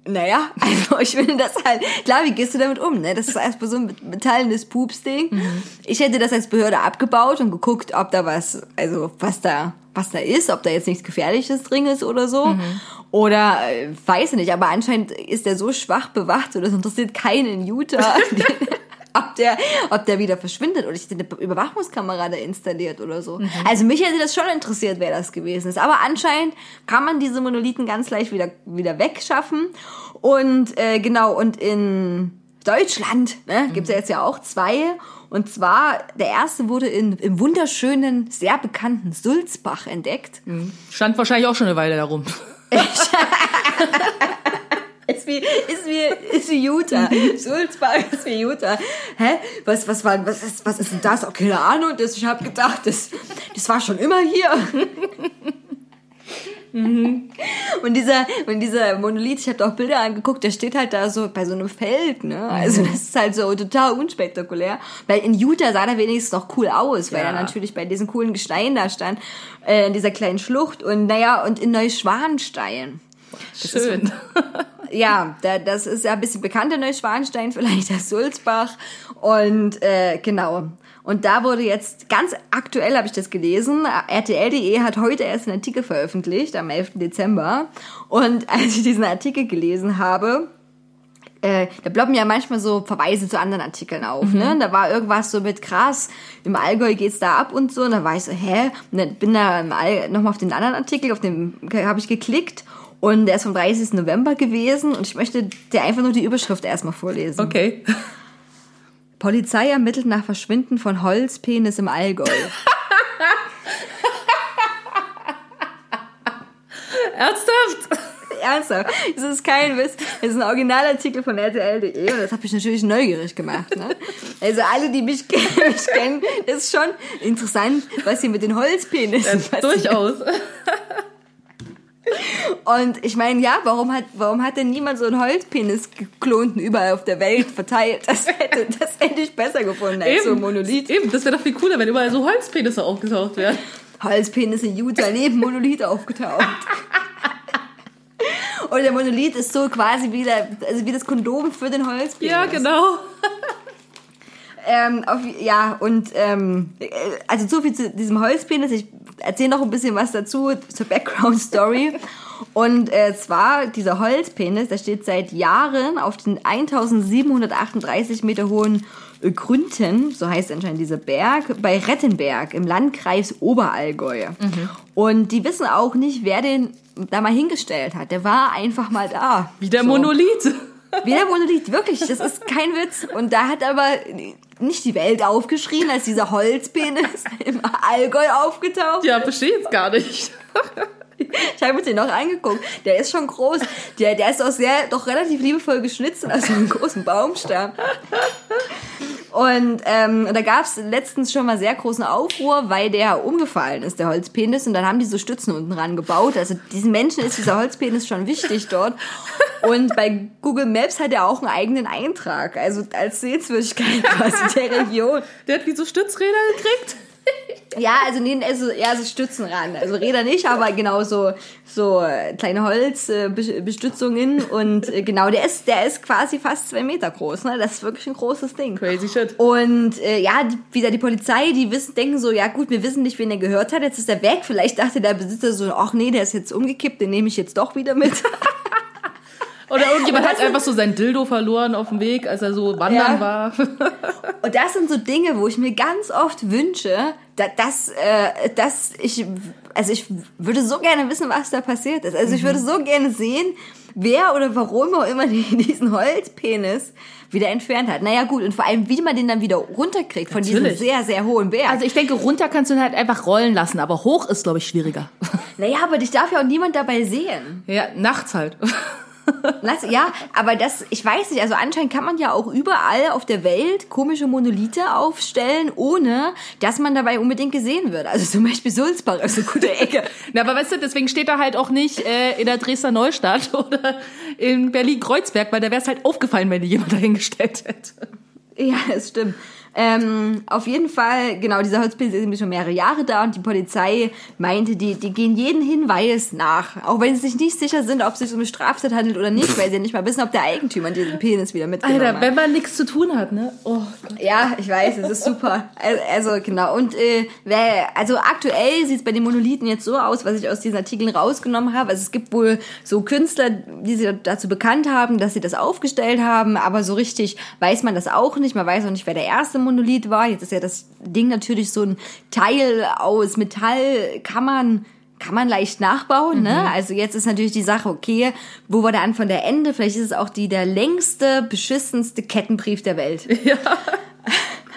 naja, also ich finde das halt, klar, wie gehst du damit um, ne? Das ist erstmal so ein metallenes Pups-Ding. Ich hätte das als Behörde abgebaut und geguckt, ob da was, also was da, was da ist, ob da jetzt nichts Gefährliches drin ist oder so. Oder äh, weiß ich nicht, aber anscheinend ist der so schwach bewacht oder das interessiert keinen in Utah. Ob der, ob der wieder verschwindet oder ich eine Überwachungskamera da installiert oder so. Also mich hätte das schon interessiert, wer das gewesen ist. Aber anscheinend kann man diese Monolithen ganz leicht wieder, wieder wegschaffen. Und äh, genau, und in Deutschland ne, gibt's ja jetzt ja auch zwei. Und zwar, der erste wurde in, im wunderschönen, sehr bekannten Sulzbach entdeckt. Stand wahrscheinlich auch schon eine Weile darum. Ist wie, ist wie, ist wie Utah. Sulzbach ist wie Utah. Hä? Was, was war, was ist, was ist denn das? Oh, keine Ahnung. Das, ich habe gedacht, das, das war schon immer hier. Und dieser, und dieser Monolith, ich habe da auch Bilder angeguckt, der steht halt da so bei so einem Feld, ne? Also das ist halt so total unspektakulär. Weil in Utah sah der wenigstens noch cool aus, weil Ja. er natürlich bei diesem coolen Gestein da stand, äh, in dieser kleinen Schlucht. Und naja, und in Neuschwanstein. Schön. Ja, da, das ist ja ein bisschen bekannter Neuschwanstein, vielleicht das Sulzbach. Und äh, genau. Und da wurde jetzt ganz aktuell, habe ich das gelesen, RTL.de hat heute erst einen Artikel veröffentlicht, am 11. Dezember. Und als ich diesen Artikel gelesen habe, äh, da ploppen ja manchmal so Verweise zu anderen Artikeln auf, ne? Da war irgendwas so mit krass, im Allgäu geht's da ab und so. Und da war ich so, hä? Und dann bin da nochmal auf den anderen Artikel, auf den habe ich geklickt. Und der ist vom 30. November gewesen und ich möchte dir einfach nur die Überschrift erstmal vorlesen. Okay. Polizei ermittelt nach Verschwinden von Holzpenis im Allgäu. Ernsthaft? Ernsthaft, das ist kein Witz. Das ist ein Originalartikel von RTL.de und das hat mich natürlich neugierig gemacht. Ne? Also alle, die mich, mich kennen, ist schon interessant, was hier mit den Holzpenissen passiert. Durchaus. Und ich meine, ja, warum hat, warum hat denn niemand so einen Holzpenis geklonten überall auf der Welt verteilt? Das hätte, das hätte ich besser gefunden als so ein Monolith. Eben, das wäre doch viel cooler, wenn überall so Holzpenisse aufgetaucht wären. Holzpenis in Utah neben Monolith aufgetaucht. Und der Monolith ist so quasi wie, der, also wie das Kondom für den Holzpenis. Ja, genau. Ähm, auf, ja, und ähm, äh, also so viel zu diesem Holzpenis. Ich erzähle noch ein bisschen was dazu, zur Background-Story. Und äh, zwar, dieser Holzpenis, der steht seit Jahren auf den 1738 Meter hohen Gründen, so heißt anscheinend dieser Berg, bei Rettenberg im Landkreis Oberallgäu. Und die wissen auch nicht, wer den da mal hingestellt hat. Der war einfach mal da. Wie der So. Monolith. Der Monolith, wirklich, das ist kein Witz. Und da hat aber nicht die Welt aufgeschrien, als dieser Holzpenis im Allgäu aufgetaucht. Ja, verstehe jetzt gar nicht. Ich habe mir den noch angeguckt. Der ist schon groß. Der, der ist auch sehr, doch relativ liebevoll geschnitzt aus einem großen Baumstamm. Und ähm, da gab es letztens schon mal sehr großen Aufruhr, weil der umgefallen ist, der Holzpenis. Und dann haben die so Stützen unten ran gebaut. Also diesen Menschen ist dieser Holzpenis schon wichtig dort. Und bei Google Maps hat er auch einen eigenen Eintrag. Also als Sehenswürdigkeit quasi der Region. Der hat wie so Stützräder gekriegt. Ja, also nee, also eher so Stützen ran. Also Räder nicht, aber genau so, so äh, kleine Holzbestützungen und äh, genau, der ist, der ist quasi fast zwei Meter groß, ne? Das ist wirklich ein großes Ding. Crazy shit. Und äh, ja, die, wieder die Polizei, die wissen, denken so, ja gut, wir wissen nicht, wen er gehört hat, jetzt ist er weg. Vielleicht dachte der Besitzer so, ach nee, der ist jetzt umgekippt, den nehme ich jetzt doch wieder mit. Oder irgendjemand hat einfach so sein Dildo verloren auf dem Weg, als er so wandern Ja. war. Und das sind so Dinge, wo ich mir ganz oft wünsche, da- dass, äh, dass ich, also ich würde so gerne wissen, was da passiert ist. Also ich würde so gerne sehen, wer oder warum auch immer die- diesen Holzpenis wieder entfernt hat. Naja gut, und vor allem, wie man den dann wieder runterkriegt von Natürlich. diesem sehr, sehr hohen Berg. Also ich denke, runter kannst du ihn halt einfach rollen lassen, aber hoch ist, glaube ich, schwieriger. naja, aber dich darf ja auch niemand dabei sehen. Ja, nachts halt. Lass, ja, aber das, ich weiß nicht, also anscheinend kann man ja auch überall auf der Welt komische Monolithe aufstellen, ohne dass man dabei unbedingt gesehen wird. Also zum Beispiel Sulzbach ist eine gute Ecke. Na, aber weißt du, deswegen steht er halt auch nicht äh, in der Dresdner Neustadt oder in Berlin-Kreuzberg, weil da wäre es halt aufgefallen, wenn die jemand dahingestellt hätte. Ja, es stimmt. Ähm, auf jeden Fall, genau, dieser Holzpilz ist schon mehrere Jahre da und die Polizei meinte, die, die gehen jeden Hinweis nach. Auch wenn sie sich nicht sicher sind, ob es sich um eine Straftat handelt oder nicht, weil sie ja nicht mal wissen, ob der Eigentümer diesen Penis wieder mitgenommen Alter, hat. wenn man nichts zu tun hat, ne? Oh. Ja, ich weiß, es ist super. Also, also genau. Und äh, wer, also aktuell sieht es bei den Monolithen jetzt so aus, was ich aus diesen Artikeln rausgenommen habe. Also es gibt wohl so Künstler, die sich dazu bekannt haben, dass sie das aufgestellt haben, aber so richtig weiß man das auch nicht. Man weiß auch nicht, wer der erste Monolith war. Jetzt ist ja das Ding natürlich so ein Teil aus Metall, kann man kann man leicht nachbauen, ne? Also jetzt ist natürlich die Sache, okay, wo war der Anfang der Ende? Vielleicht ist es auch die der längste, beschissenste Kettenbrief der Welt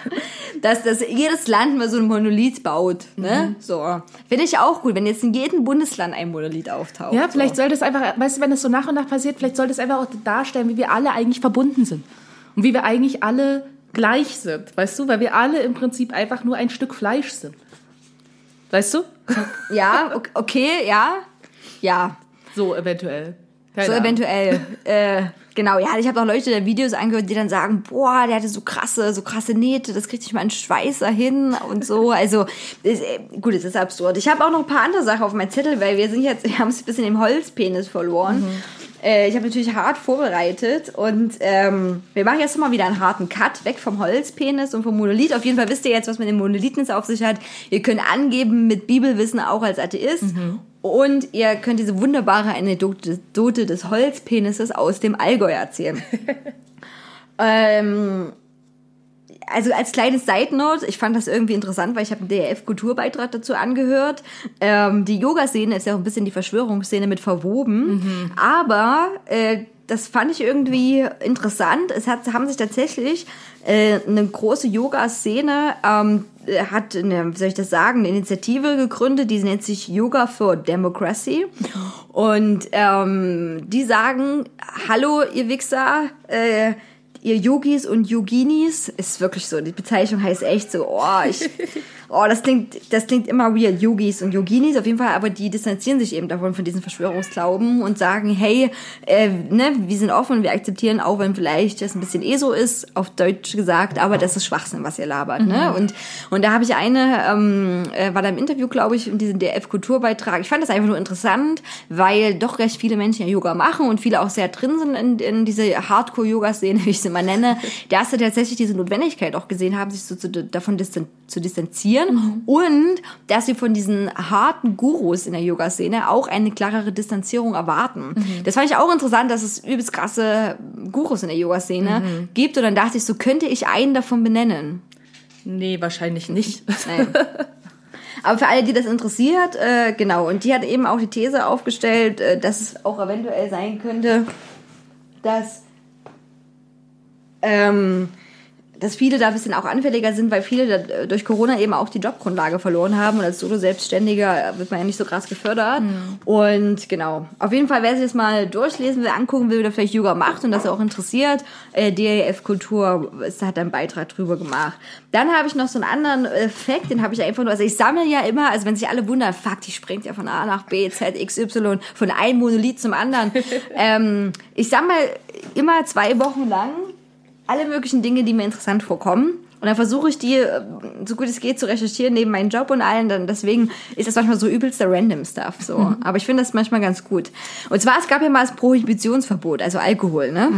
dass, dass jedes Land mal so ein Monolith baut. Ne? So. Finde ich auch gut, wenn jetzt in jedem Bundesland ein Monolith auftaucht. Ja, vielleicht so. sollte es einfach, weißt du, wenn es so nach und nach passiert, vielleicht sollte es einfach auch darstellen, wie wir alle eigentlich verbunden sind. Und wie wir eigentlich alle gleich sind, weißt du? Weil wir alle im Prinzip einfach nur ein Stück Fleisch sind. Weißt du? Ja, ok- okay, ja. Ja, So eventuell. Keine so Ahnung. eventuell. äh, genau, ja, ich habe auch Leute der Videos angehört, die dann sagen, boah, der hatte so krasse, so krasse Nähte, das kriegt nicht mal ein Schweißer hin und so. Also, ist, äh, gut, es ist absurd. Ich habe auch noch ein paar andere Sachen auf meinem Zettel, weil wir sind jetzt, wir haben es ein bisschen im Holzpenis verloren. Äh, ich habe natürlich hart vorbereitet und ähm, wir machen jetzt mal wieder einen harten Cut weg vom Holzpenis und vom Monolith. Auf jeden Fall wisst ihr jetzt, was mit dem Monolithen auf sich hat. Ihr könnt angeben mit Bibelwissen auch als Atheist. Und ihr könnt diese wunderbare Anekdote des Holzpenises aus dem Allgäu erzählen. ähm, also als kleines Side Note, ich fand das irgendwie interessant, weil ich habe einen DRF-Kulturbeitrag dazu angehört. Ähm, die Yoga-Szene ist ja auch ein bisschen die Verschwörungsszene mit verwoben. Aber äh, das fand ich irgendwie interessant. Es hat, haben sich tatsächlich äh, eine große Yoga-Szene ähm, äh, hat, eine, wie soll ich das sagen, eine Initiative gegründet, die nennt sich Yoga for Democracy. Und ähm, die sagen, hallo ihr Wichser, äh, ihr Yogis und Yoginis, ist wirklich so, die Bezeichnung heißt echt so, oh, ich, oh, das klingt, das klingt immer weird, Yogis und Yoginis, auf jeden Fall, aber die distanzieren sich eben davon, von diesen Verschwörungsglauben und sagen, hey, äh, ne, wir sind offen, wir akzeptieren auch, wenn vielleicht das ein bisschen eh so ist, auf Deutsch gesagt, aber das ist Schwachsinn, was ihr labert, ne, und, und da habe ich eine, ähm, äh, war da im Interview, glaube ich, in diesem DF-Kulturbeitrag, ich fand das einfach nur interessant, weil doch recht viele Menschen ja Yoga machen und viele auch sehr drin sind in, in diese Hardcore-Yoga-Szene, wie ich sie mal nenne, dass sie tatsächlich diese Notwendigkeit auch gesehen haben, sich so zu, davon distan zu distanzieren und dass sie von diesen harten Gurus in der Yoga-Szene auch eine klarere Distanzierung erwarten. Das fand ich auch interessant, dass es übelst krasse Gurus in der Yoga-Szene gibt und dann dachte ich, so könnte ich einen davon benennen. Nee, wahrscheinlich nicht. Nein. Aber für alle, die das interessiert, äh, genau. Und die hat eben auch die These aufgestellt, äh, dass es auch eventuell sein könnte, dass, ähm, dass viele da ein bisschen auch anfälliger sind, weil viele da, äh, durch Corona eben auch die Jobgrundlage verloren haben. Und als Solo-Selbstständiger wird man ja nicht so krass gefördert. Und genau. Auf jeden Fall, wer sich das mal durchlesen will, angucken will, oder vielleicht Yoga macht und das auch interessiert, äh, DAF Kultur ist, hat einen Beitrag drüber gemacht. Dann habe ich noch so einen anderen äh, Fact, den habe ich einfach nur, also ich sammle ja immer, also wenn sich alle wundern, fuck, die springt ja von A nach B, Z, X, Y, von einem Monolith zum anderen. ähm, ich sammle immer zwei Wochen lang alle möglichen Dinge, die mir interessant vorkommen. Und dann versuche ich die, äh, so gut es geht, zu recherchieren neben meinem Job und allen. Dann deswegen ist das manchmal so übelster random Stuff. So. Aber ich finde das manchmal ganz gut. Und zwar, es gab ja mal das Prohibitionsverbot, also Alkohol, ne?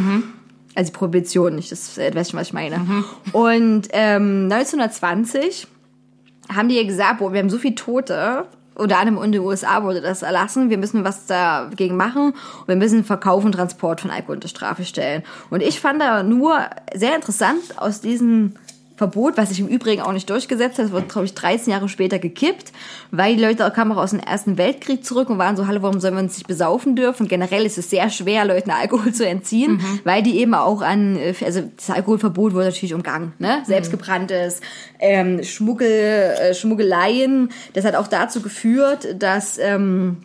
Also die Prohibition, nicht das, äh, weißt schon, was ich meine. Und ähm, 1920 haben die ja gesagt, boah, wir haben so viele Tote, unter anderem in den USA wurde das erlassen, wir müssen was dagegen machen und wir müssen Verkauf und Transport von Alkohol unter Strafe stellen. Und ich fand da nur sehr interessant aus diesem Verbot, was sich im Übrigen auch nicht durchgesetzt hat, das wurde, glaube ich, 13 Jahre später gekippt, weil die Leute kamen auch aus dem Ersten Weltkrieg zurück und waren so, hallo, warum sollen wir uns nicht besaufen dürfen? Und generell ist es sehr schwer, Leuten Alkohol zu entziehen, weil die eben auch an, äh, also das Alkoholverbot wurde natürlich umgangen, ne? Selbstgebranntes, ähm, Schmuggel, äh, Schmuggeleien, das hat auch dazu geführt, dass, ähm,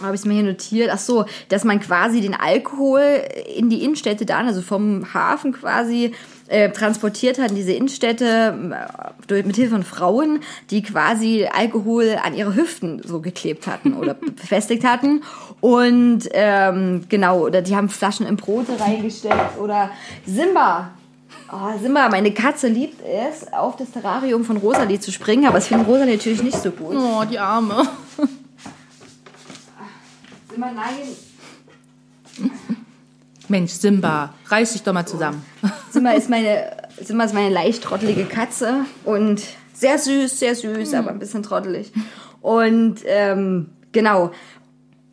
habe ich es mir hier notiert, ach so, dass man quasi den Alkohol in die Innenstädte dann, also vom Hafen quasi äh, transportiert hat in diese Innenstädte äh, durch, mit Hilfe von Frauen, die quasi Alkohol an ihre Hüften so geklebt hatten oder befestigt hatten. Und ähm, genau, oder die haben Flaschen in Brote reingestellt oder Simba. Oh, Simba, meine Katze liebt es, auf das Terrarium von Rosalie zu springen, aber es findet Rosalie natürlich nicht so gut. Oh, die Arme. Simba, nein. Mensch, Simba, reiß dich doch mal zusammen. Simba ist meine, Simba ist meine leicht trottelige Katze und sehr süß, sehr süß, aber ein bisschen trottelig. Und ähm, genau.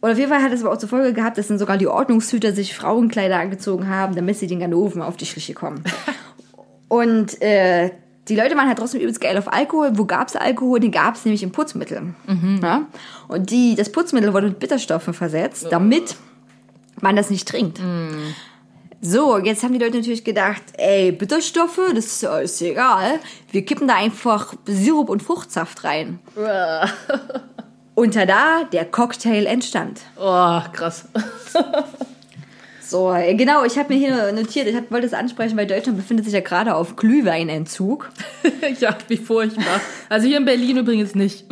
Und auf jeden Fall hat es aber auch zur Folge gehabt, dass dann sogar die Ordnungshüter sich Frauenkleider angezogen haben, damit sie den Ganoven auf die Schliche kommen. Und äh, die Leute waren halt trotzdem übelst geil auf Alkohol. Wo gab's Alkohol? Den gab's nämlich im Putzmittel. Ja? Und die, das Putzmittel wurde mit Bitterstoffen versetzt, damit man das nicht trinkt. So, jetzt haben die Leute natürlich gedacht, ey, Bitterstoffe, das ist, ja- ist egal. Wir kippen da einfach Sirup und Fruchtsaft rein. Und tada, der Cocktail entstand. Oh, krass. So, genau, ich habe mir hier notiert, ich hab, wollte es ansprechen, weil Deutschland befindet sich ja gerade auf Glühweinentzug. ja, wie furchtbar. Also hier in Berlin übrigens nicht.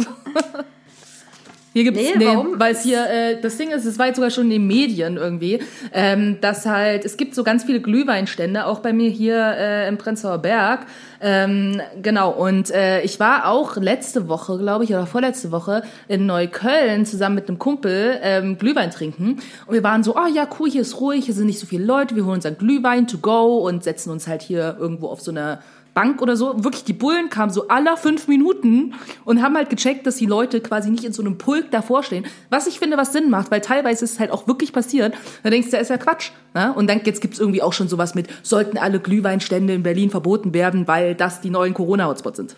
Hier gibt's, Nee, nee, warum? weil es hier, äh, das Ding ist, es war jetzt sogar schon in den Medien irgendwie, ähm, dass halt, es gibt so ganz viele Glühweinstände, auch bei mir hier äh, im Prenzlauer Berg. Ähm, genau, und äh, ich war auch letzte Woche, glaube ich, oder vorletzte Woche in Neukölln zusammen mit einem Kumpel ähm, Glühwein trinken. Und wir waren so, oh ja, cool, hier ist ruhig, hier sind nicht so viele Leute, wir holen uns dann Glühwein to go und setzen uns halt hier irgendwo auf so eine Bank oder so. Wirklich, die Bullen kamen so aller fünf Minuten und haben halt gecheckt, dass die Leute quasi nicht in so einem Pulk davor stehen. Was ich finde, was Sinn macht, weil teilweise ist es halt auch wirklich passiert. Da denkst du, das ist ja Quatsch. Ne? Und dann jetzt gibt's irgendwie auch schon sowas mit, sollten alle Glühweinstände in Berlin verboten werden, weil das die neuen Corona-Hotspots sind.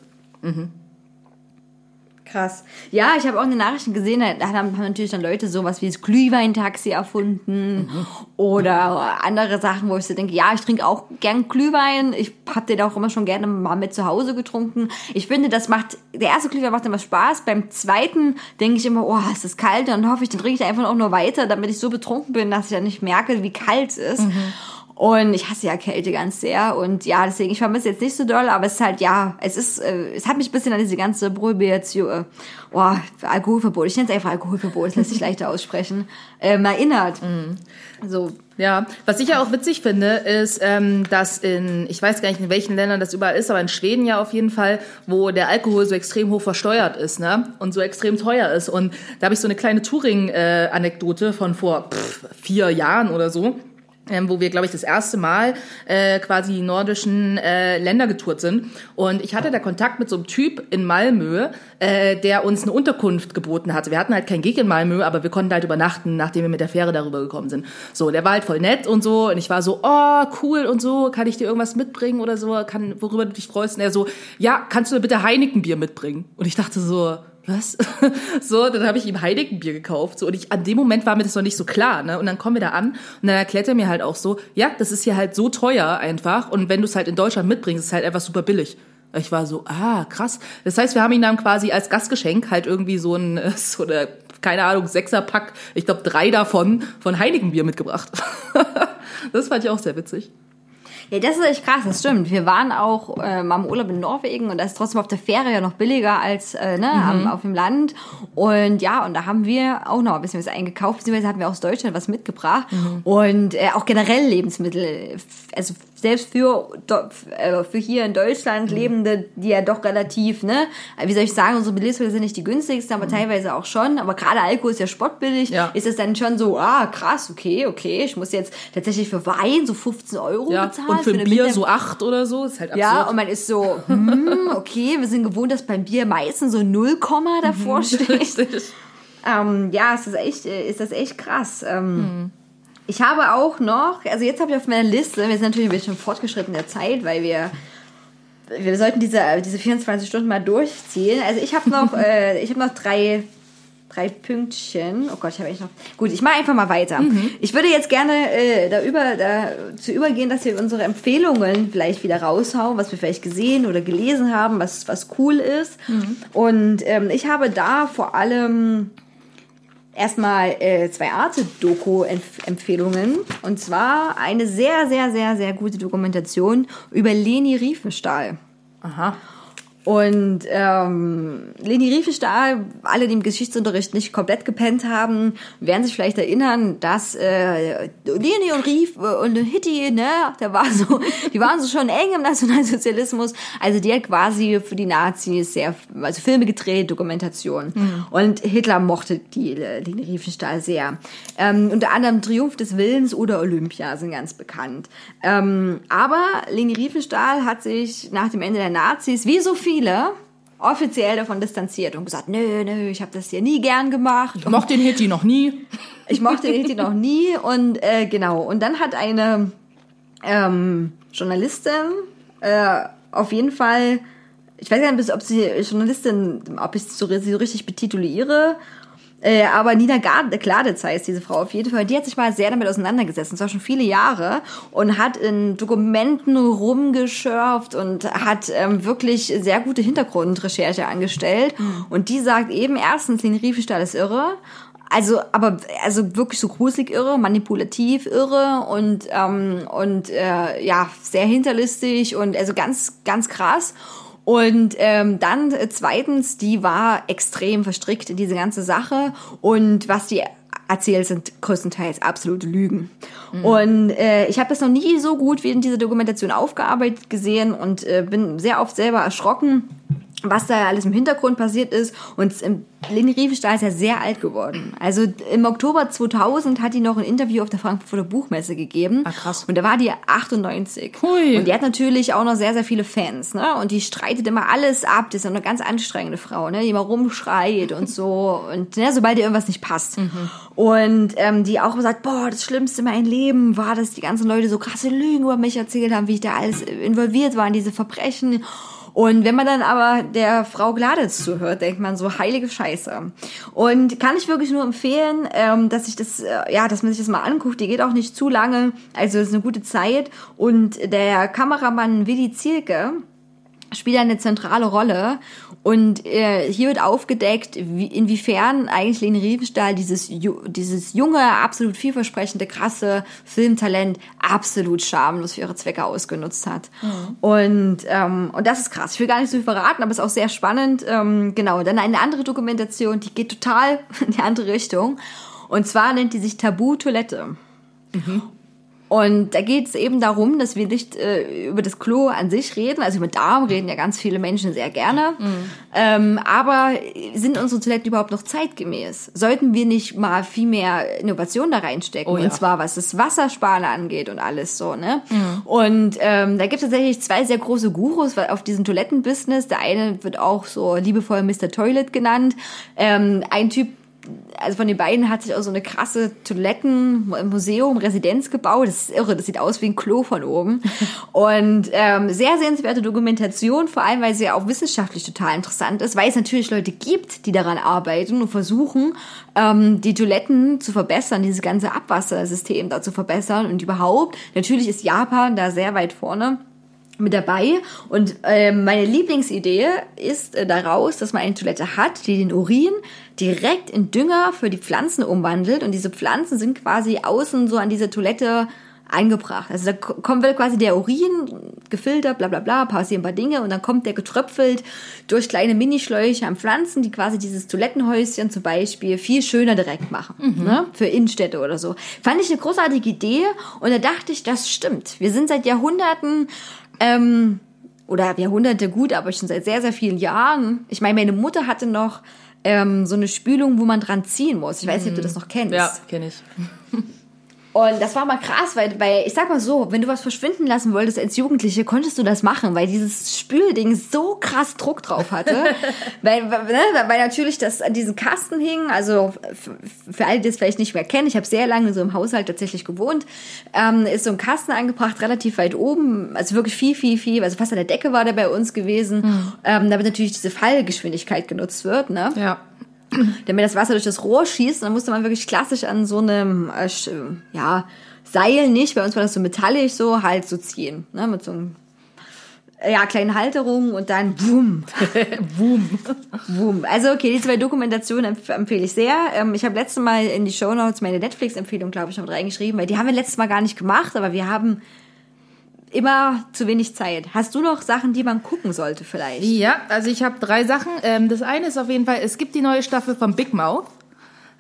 Krass. Ja, ich habe auch in den Nachrichten gesehen, da haben, natürlich dann Leute sowas wie das Glühweintaxi erfunden oder andere Sachen, wo ich so denke, ja, ich trinke auch gern Glühwein. Ich habe den auch immer schon gerne mal mit zu Hause getrunken. Ich finde, das macht, der erste Glühwein macht immer Spaß. Beim zweiten denke ich immer, oh, ist das kalt? Und dann hoffe ich, dann trinke ich einfach auch nur weiter, damit ich so betrunken bin, dass ich ja nicht merke, wie kalt es ist. Und ich hasse ja Kälte ganz sehr. Und ja, deswegen, ich vermisse jetzt nicht so doll, aber es ist halt, ja, es ist, äh, es hat mich ein bisschen an diese ganze Prohibition, äh, oh, Alkoholverbot, ich nenne es einfach Alkoholverbot, das lässt sich leichter aussprechen, ähm, erinnert. So, Ja, was ich ja auch witzig finde, ist, ähm, dass in, ich weiß gar nicht, in welchen Ländern das überall ist, aber in Schweden ja auf jeden Fall, wo der Alkohol so extrem hoch versteuert ist, ne? Und so extrem teuer ist. Und da habe ich so eine kleine Touring-Anekdote von vor pff, vier Jahren oder so. Ähm, wo wir, glaube ich, das erste Mal äh, quasi nordischen äh, Länder getourt sind. Und ich hatte da Kontakt mit so einem Typ in Malmö, äh, der uns eine Unterkunft geboten hatte. Wir hatten halt kein Gig in Malmö, aber wir konnten halt übernachten, nachdem wir mit der Fähre darüber gekommen sind. So, der war halt voll nett und so. Und ich war so, oh, cool und so, kann ich dir irgendwas mitbringen oder so, kann, worüber du dich freust? Und er so, ja, kannst du mir bitte Heinekenbier mitbringen? Und ich dachte so, was? so, dann habe ich ihm Heinekenbier gekauft. So, und ich, an dem Moment war mir das noch nicht so klar, ne? Und dann kommen wir da an und dann erklärt er mir halt auch so, ja, das ist hier halt so teuer einfach. Und wenn du es halt in Deutschland mitbringst, ist es halt einfach super billig. Ich war so, ah, krass. Das heißt, wir haben ihm dann quasi als Gastgeschenk halt irgendwie so ein, so eine, keine Ahnung, Sechserpack, ich glaube drei davon, von Heinekenbier mitgebracht. das fand ich auch sehr witzig. Ja, das ist echt krass, das stimmt. Wir waren auch äh, mal im Urlaub in Norwegen und da ist trotzdem auf der Fähre ja noch billiger als äh, ne, am, auf dem Land. Und ja, und da haben wir auch noch ein bisschen was eingekauft, beziehungsweise hatten wir aus Deutschland was mitgebracht. Und äh, auch generell Lebensmittel, also selbst für, äh, für hier in Deutschland Lebende, die ja doch relativ, ne, wie soll ich sagen, unsere Lebensmittel sind nicht die günstigsten, aber teilweise auch schon. Aber gerade Alkohol ist ja spottbillig, Ja. ist es dann schon so, ah, krass, okay, okay, ich muss jetzt tatsächlich für Wein so 15 Euro Ja. bezahlen. Und für ein eine Bier Minder- so acht oder so, ist halt absurd. ja, und man ist so, hm, okay, wir sind gewohnt, dass beim Bier meistens so 0, davor steht. Richtig. Ähm, ja, ist echt, äh, ist das echt krass. Ähm, Ich habe auch noch, also jetzt habe ich auf meiner Liste, wir sind natürlich ein bisschen fortgeschritten in der Zeit, weil wir wir sollten diese, diese 24 Stunden mal durchziehen. Also ich habe noch, äh, ich habe noch drei, drei Pünktchen. Oh Gott, ich habe echt noch. Gut, ich mache einfach mal weiter. Ich würde jetzt gerne äh, da über, da, zu übergehen, dass wir unsere Empfehlungen vielleicht wieder raushauen, was wir vielleicht gesehen oder gelesen haben, was, was cool ist. Und ähm, ich habe da vor allem erstmal äh, zwei Arte-Doku-Empfehlungen. Und zwar eine sehr, sehr, sehr, sehr gute Dokumentation über Leni Riefenstahl. Aha. Und ähm, Leni Riefenstahl, alle, die im Geschichtsunterricht nicht komplett gepennt haben, werden sich vielleicht erinnern, dass äh, Leni und Rief äh, und Hitti, ne, der war so, die waren so schon eng im Nationalsozialismus. Also die hat quasi für die Nazis sehr, also Filme gedreht, Dokumentation. Und Hitler mochte die äh, Leni Riefenstahl sehr. Ähm, unter anderem Triumph des Willens oder Olympia sind ganz bekannt. Ähm, aber Leni Riefenstahl hat sich nach dem Ende der Nazis, wie so viele, offiziell davon distanziert und gesagt, nö, nö, ich habe das hier nie gern gemacht. Ich mochte den Hitty noch nie. Ich mochte den Hitty noch nie und äh, genau. Und dann hat eine ähm, Journalistin äh, auf jeden Fall, ich weiß gar nicht, ob sie Journalistin, ob ich sie so richtig betituliere, äh, aber Nina Gladitz heißt diese Frau auf jeden Fall. Die hat sich mal sehr damit auseinandergesetzt, und zwar schon viele Jahre, und hat in Dokumenten rumgeschürft und hat ähm, wirklich sehr gute Hintergrundrecherche angestellt. Und die sagt eben, erstens, Leni Riefenstahl ist irre. Also, aber also wirklich so gruselig irre, manipulativ irre und ähm, und äh, ja sehr hinterlistig und also ganz ganz krass. Und ähm, dann äh, zweitens, die war extrem verstrickt in diese ganze Sache. Und was die erzählt, sind größtenteils absolute Lügen. Und äh, ich habe das noch nie so gut wie in dieser Dokumentation aufgearbeitet gesehen und äh, bin sehr oft selber erschrocken was da alles im Hintergrund passiert ist. Und Leni Riefenstahl ist ja sehr alt geworden. Also im Oktober 2000 hat die noch ein Interview auf der Frankfurter Buchmesse gegeben. Ah, krass. Und da war die 98. Hui. Und die hat natürlich auch noch sehr, sehr viele Fans. Ne? Und die streitet immer alles ab. Das ist eine ganz anstrengende Frau, ne? die immer rumschreit und so. Und ne, sobald ihr irgendwas nicht passt. Und ähm, die auch sagt, boah, das Schlimmste in meinem Leben war, dass die ganzen Leute so krasse Lügen über mich erzählt haben, wie ich da alles involviert war in diese Verbrechen. Und wenn man dann aber der Frau Gladitz zuhört, denkt man so, heilige Scheiße. Und kann ich wirklich nur empfehlen, ähm, dass ich das, äh, ja, dass man sich das mal anguckt. Die geht auch nicht zu lange, also es ist eine gute Zeit. Und der Kameramann Willi Zielke, spielt eine zentrale Rolle und äh, hier wird aufgedeckt, wie, inwiefern eigentlich Leni Riefenstahl dieses, ju- dieses junge, absolut vielversprechende, krasse Filmtalent absolut schamlos für ihre Zwecke ausgenutzt hat. Und, ähm, und das ist krass. Ich will gar nicht so viel verraten, aber es ist auch sehr spannend. Ähm, genau, dann eine andere Dokumentation, die geht total in die andere Richtung. Und zwar nennt die sich Tabu Toilette. Und da geht es eben darum, dass wir nicht äh, über das Klo an sich reden. Also über Darm reden ja ganz viele Menschen sehr gerne. Ähm, aber sind unsere Toiletten überhaupt noch zeitgemäß? Sollten wir nicht mal viel mehr Innovation da reinstecken? Oh ja. Und zwar was das Wassersparen angeht und alles so, ne? Und ähm, da gibt es tatsächlich zwei sehr große Gurus auf diesem Toilettenbusiness. Der eine wird auch so liebevoll Mr. Toilet genannt. Ähm, ein Typ also von den beiden hat sich auch so eine krasse Toilettenmuseum, Residenz gebaut. Das ist irre, das sieht aus wie ein Klo von oben. Und ähm, sehr sehenswerte Dokumentation, vor allem weil sie ja auch wissenschaftlich total interessant ist, weil es natürlich Leute gibt, die daran arbeiten und versuchen, ähm, die Toiletten zu verbessern, dieses ganze Abwassersystem da zu verbessern und überhaupt. Natürlich ist Japan da sehr weit vorne mit dabei. Und ähm, meine Lieblingsidee ist äh, daraus, dass man eine Toilette hat, die den Urin direkt in Dünger für die Pflanzen umwandelt. Und diese Pflanzen sind quasi außen so an dieser Toilette eingebracht. Also da ko- kommt quasi der Urin gefiltert, bla bla bla, passieren ein paar Dinge und dann kommt der getröpfelt durch kleine Minischläuche an Pflanzen, die quasi dieses Toilettenhäuschen zum Beispiel viel schöner direkt machen, ne? für Innenstädte oder so. Fand ich eine großartige Idee und da dachte ich, das stimmt. Wir sind seit Jahrhunderten ähm, oder Jahrhunderte gut, aber schon seit sehr, sehr vielen Jahren. Ich meine, meine Mutter hatte noch ähm, so eine Spülung, wo man dran ziehen muss. Ich weiß nicht, ob du das noch kennst. Ja, kenne ich. Und das war mal krass, weil, weil ich sag mal so, wenn du was verschwinden lassen wolltest als Jugendliche, konntest du das machen, weil dieses Spülding so krass Druck drauf hatte. weil, weil, ne, weil natürlich das an diesen Kasten hing. Also für alle, die das vielleicht nicht mehr kennen, ich habe sehr lange so einem Haushalt tatsächlich gewohnt, ähm, ist so ein Kasten angebracht, relativ weit oben, also wirklich viel, viel, viel, also fast an der Decke war der bei uns gewesen, ähm, damit natürlich diese Fallgeschwindigkeit genutzt wird. Ne? Ja. Damit das Wasser durch das Rohr schießt. Dann musste man wirklich klassisch an so einem, äh, ja, Seil nicht, bei uns war das so metallisch so, halt so ziehen. Ne, mit so einem, ja, kleinen Halterung und dann boom. Boom. boom. Also okay, die zwei Dokumentationen empf empfehle ich sehr. Ähm, ich habe letztes Mal in die Show Notes meine Netflix-Empfehlung, glaube ich, noch mit reingeschrieben, weil die haben wir letztes Mal gar nicht gemacht, aber wir haben immer zu wenig Zeit. Hast du noch Sachen, die man gucken sollte vielleicht? Ja, also ich habe drei Sachen. Ähm, das eine ist auf jeden Fall, es gibt die neue Staffel von Big Mouth.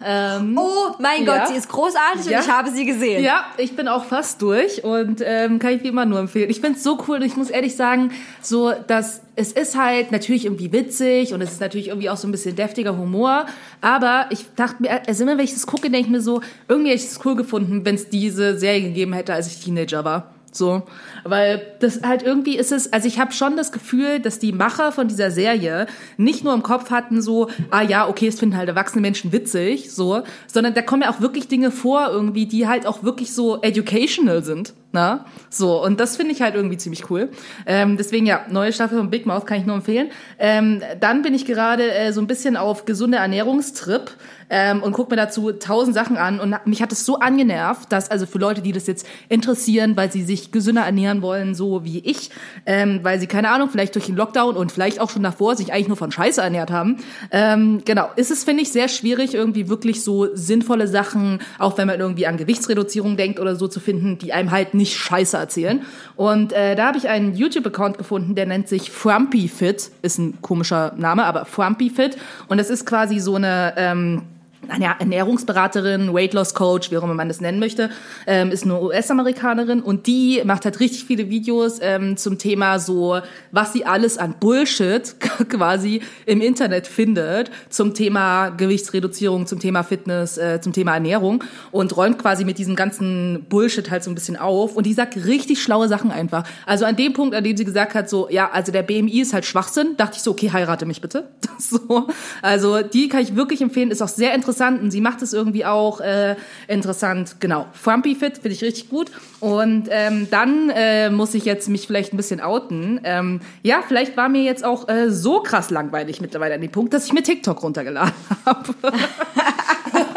Ähm, Oh mein Ja. Gott, sie ist großartig Ja. und ich habe sie gesehen. Ja, ich bin auch fast durch und ähm, kann ich wie immer nur empfehlen. Ich find's so cool und ich muss ehrlich sagen, so dass es ist halt natürlich irgendwie witzig und es ist natürlich irgendwie auch so ein bisschen deftiger Humor, aber ich dachte mir, also immer wenn ich das gucke, denke ich mir so, irgendwie hätte ich es cool gefunden, wenn es diese Serie gegeben hätte, als ich Teenager war. So, weil das halt irgendwie ist es, also ich habe schon das Gefühl, dass die Macher von dieser Serie nicht nur im Kopf hatten so, ah ja, okay, es finden halt erwachsene Menschen witzig, so, sondern da kommen ja auch wirklich Dinge vor irgendwie, die halt auch wirklich so educational sind, na, so und das finde ich halt irgendwie ziemlich cool. Ähm, deswegen ja, neue Staffel von Big Mouth kann ich nur empfehlen. Ähm, dann bin ich gerade äh, so ein bisschen auf gesunde Ernährungstrip ähm, und gucke mir dazu tausend Sachen an und mich hat es so angenervt, dass also für Leute, die das jetzt interessieren, weil sie sich gesünder ernähren wollen, so wie ich, ähm, weil sie keine Ahnung, vielleicht durch den Lockdown und vielleicht auch schon davor sich eigentlich nur von Scheiße ernährt haben, ähm, genau, ist es finde ich sehr schwierig irgendwie wirklich so sinnvolle Sachen, auch wenn man irgendwie an Gewichtsreduzierung denkt oder so zu finden, die einem halt nicht Scheiße erzählen. Und äh, da habe ich einen YouTube-Account gefunden, der nennt sich Frumpy Fit, ist ein komischer Name, aber Frumpy Fit und das ist quasi so eine ähm, eine Ernährungsberaterin, Weight Loss Coach, wie auch immer man das nennen möchte, ähm, ist eine US-Amerikanerin und die macht halt richtig viele Videos ähm, zum Thema so, was sie alles an Bullshit quasi im Internet findet zum Thema Gewichtsreduzierung, zum Thema Fitness, äh, zum Thema Ernährung und räumt quasi mit diesem ganzen Bullshit halt so ein bisschen auf und die sagt richtig schlaue Sachen einfach. Also an dem Punkt, an dem sie gesagt hat, so, ja, also der BMI ist halt Schwachsinn, dachte ich so, okay, heirate mich bitte. so, also die kann ich wirklich empfehlen, ist auch sehr interessant und sie macht es irgendwie auch äh, interessant. Genau, Frumpy Fit finde ich richtig gut. Und ähm, dann äh, muss ich jetzt mich vielleicht ein bisschen outen. Ähm, ja, vielleicht war mir jetzt auch äh, so krass langweilig mittlerweile an dem Punkt, dass ich mir TikTok runtergeladen habe.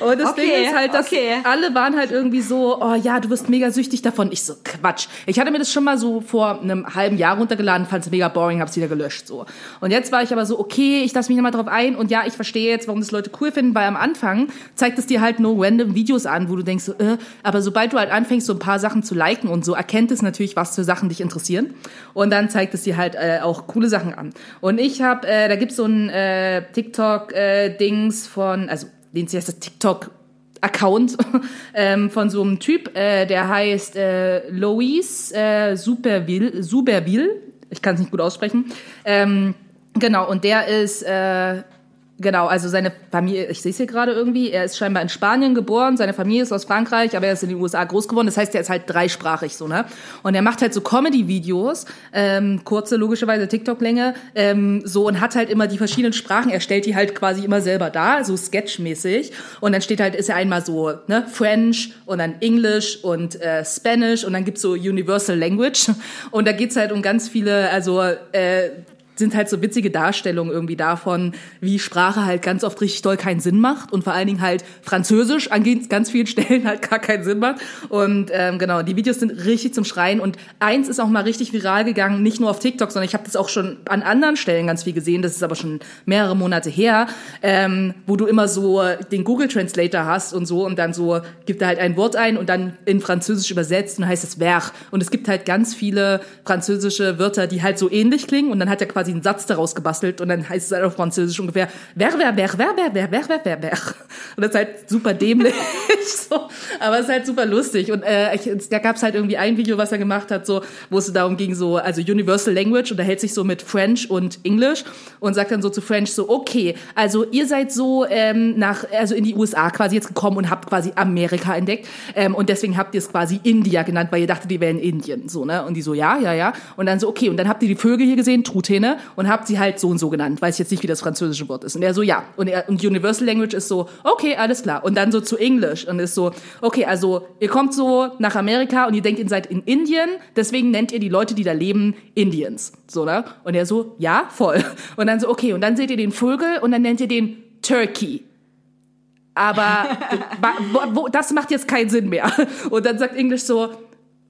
Und das Okay, Ding ist halt, dass okay. alle waren halt irgendwie so, oh ja, du wirst mega süchtig davon. Ich so, Quatsch. Ich hatte mir das schon mal so vor einem halben Jahr runtergeladen, fand es mega boring, hab's wieder gelöscht. so. Und jetzt war ich aber so, okay, ich lasse mich nochmal drauf ein und ja, ich verstehe jetzt, warum das Leute cool finden, weil am Anfang zeigt es dir halt nur random Videos an, wo du denkst, so, äh, aber sobald du halt anfängst, so ein paar Sachen zu liken und so, erkennt es natürlich, was für Sachen dich interessieren. Und dann zeigt es dir halt äh, auch coole Sachen an. Und ich habe, äh, da gibt's so ein äh, TikTok-Dings von, also den heißt das TikTok Account ähm, von so einem Typ, äh, der heißt äh, Lois äh, Superville, Superville, ich kann es nicht gut aussprechen. Ähm, genau, und der ist äh, Genau, also seine Familie, ich sehe es hier gerade irgendwie, er ist scheinbar in Spanien geboren, seine Familie ist aus Frankreich, aber er ist in den USA groß geworden, das heißt, er ist halt dreisprachig so, ne? Und er macht halt so Comedy-Videos, ähm, kurze, logischerweise TikTok-Länge, ähm, so und hat halt immer die verschiedenen Sprachen, er stellt die halt quasi immer selber dar, so sketchmäßig. Und dann steht halt, ist er einmal so, ne, French und dann English und äh, Spanish und dann gibt's so Universal Language. Und da geht's halt um ganz viele, also äh, sind halt so witzige Darstellungen irgendwie davon, wie Sprache halt ganz oft richtig doll keinen Sinn macht und vor allen Dingen halt Französisch an ganz vielen Stellen halt gar keinen Sinn macht. Und ähm, genau, die Videos sind richtig zum Schreien. Und eins ist auch mal richtig viral gegangen, nicht nur auf TikTok, sondern ich habe das auch schon an anderen Stellen ganz viel gesehen. Das ist aber schon mehrere Monate her, ähm, wo du immer so den Google Translator hast und so und dann so gibt er halt ein Wort ein und dann in Französisch übersetzt und heißt es Verch. Und es gibt halt ganz viele französische Wörter, die halt so ähnlich klingen und dann hat er quasi einen Satz daraus gebastelt und dann heißt es halt auf Französisch ungefähr Ver, Ver, Ver, Ver, Ver, Ver, Ver, Ver, Ver, Ver. Und das ist halt super dämlich. so. Aber es ist halt super lustig. Und äh, ich, da gab es halt irgendwie ein Video, was er gemacht hat, so, wo es darum ging, so, also Universal Language und er hält sich so mit French und English und sagt dann so zu French so, okay, also ihr seid so ähm, nach, also in die USA quasi jetzt gekommen und habt quasi Amerika entdeckt ähm, und deswegen habt ihr es quasi India genannt, weil ihr dachtet, die wären Indien, so, ne? Und die so, ja, ja, ja. Und dann so, okay, und dann habt ihr die Vögel hier gesehen, Truthähne, und habt sie halt so und so genannt, weiß ich jetzt nicht, wie das französische Wort ist. Und er so, ja. Und, er, und Universal Language ist so, okay, alles klar. Und dann so zu Englisch und ist so, okay, also ihr kommt so nach Amerika und ihr denkt, ihr seid in Indien, deswegen nennt ihr die Leute, die da leben, Indians. So, ne? Und er so, ja, voll. Und dann so, okay, und dann seht ihr den Vögel und dann nennt ihr den Turkey. Aber wo, wo, das macht jetzt keinen Sinn mehr. Und dann sagt Englisch so,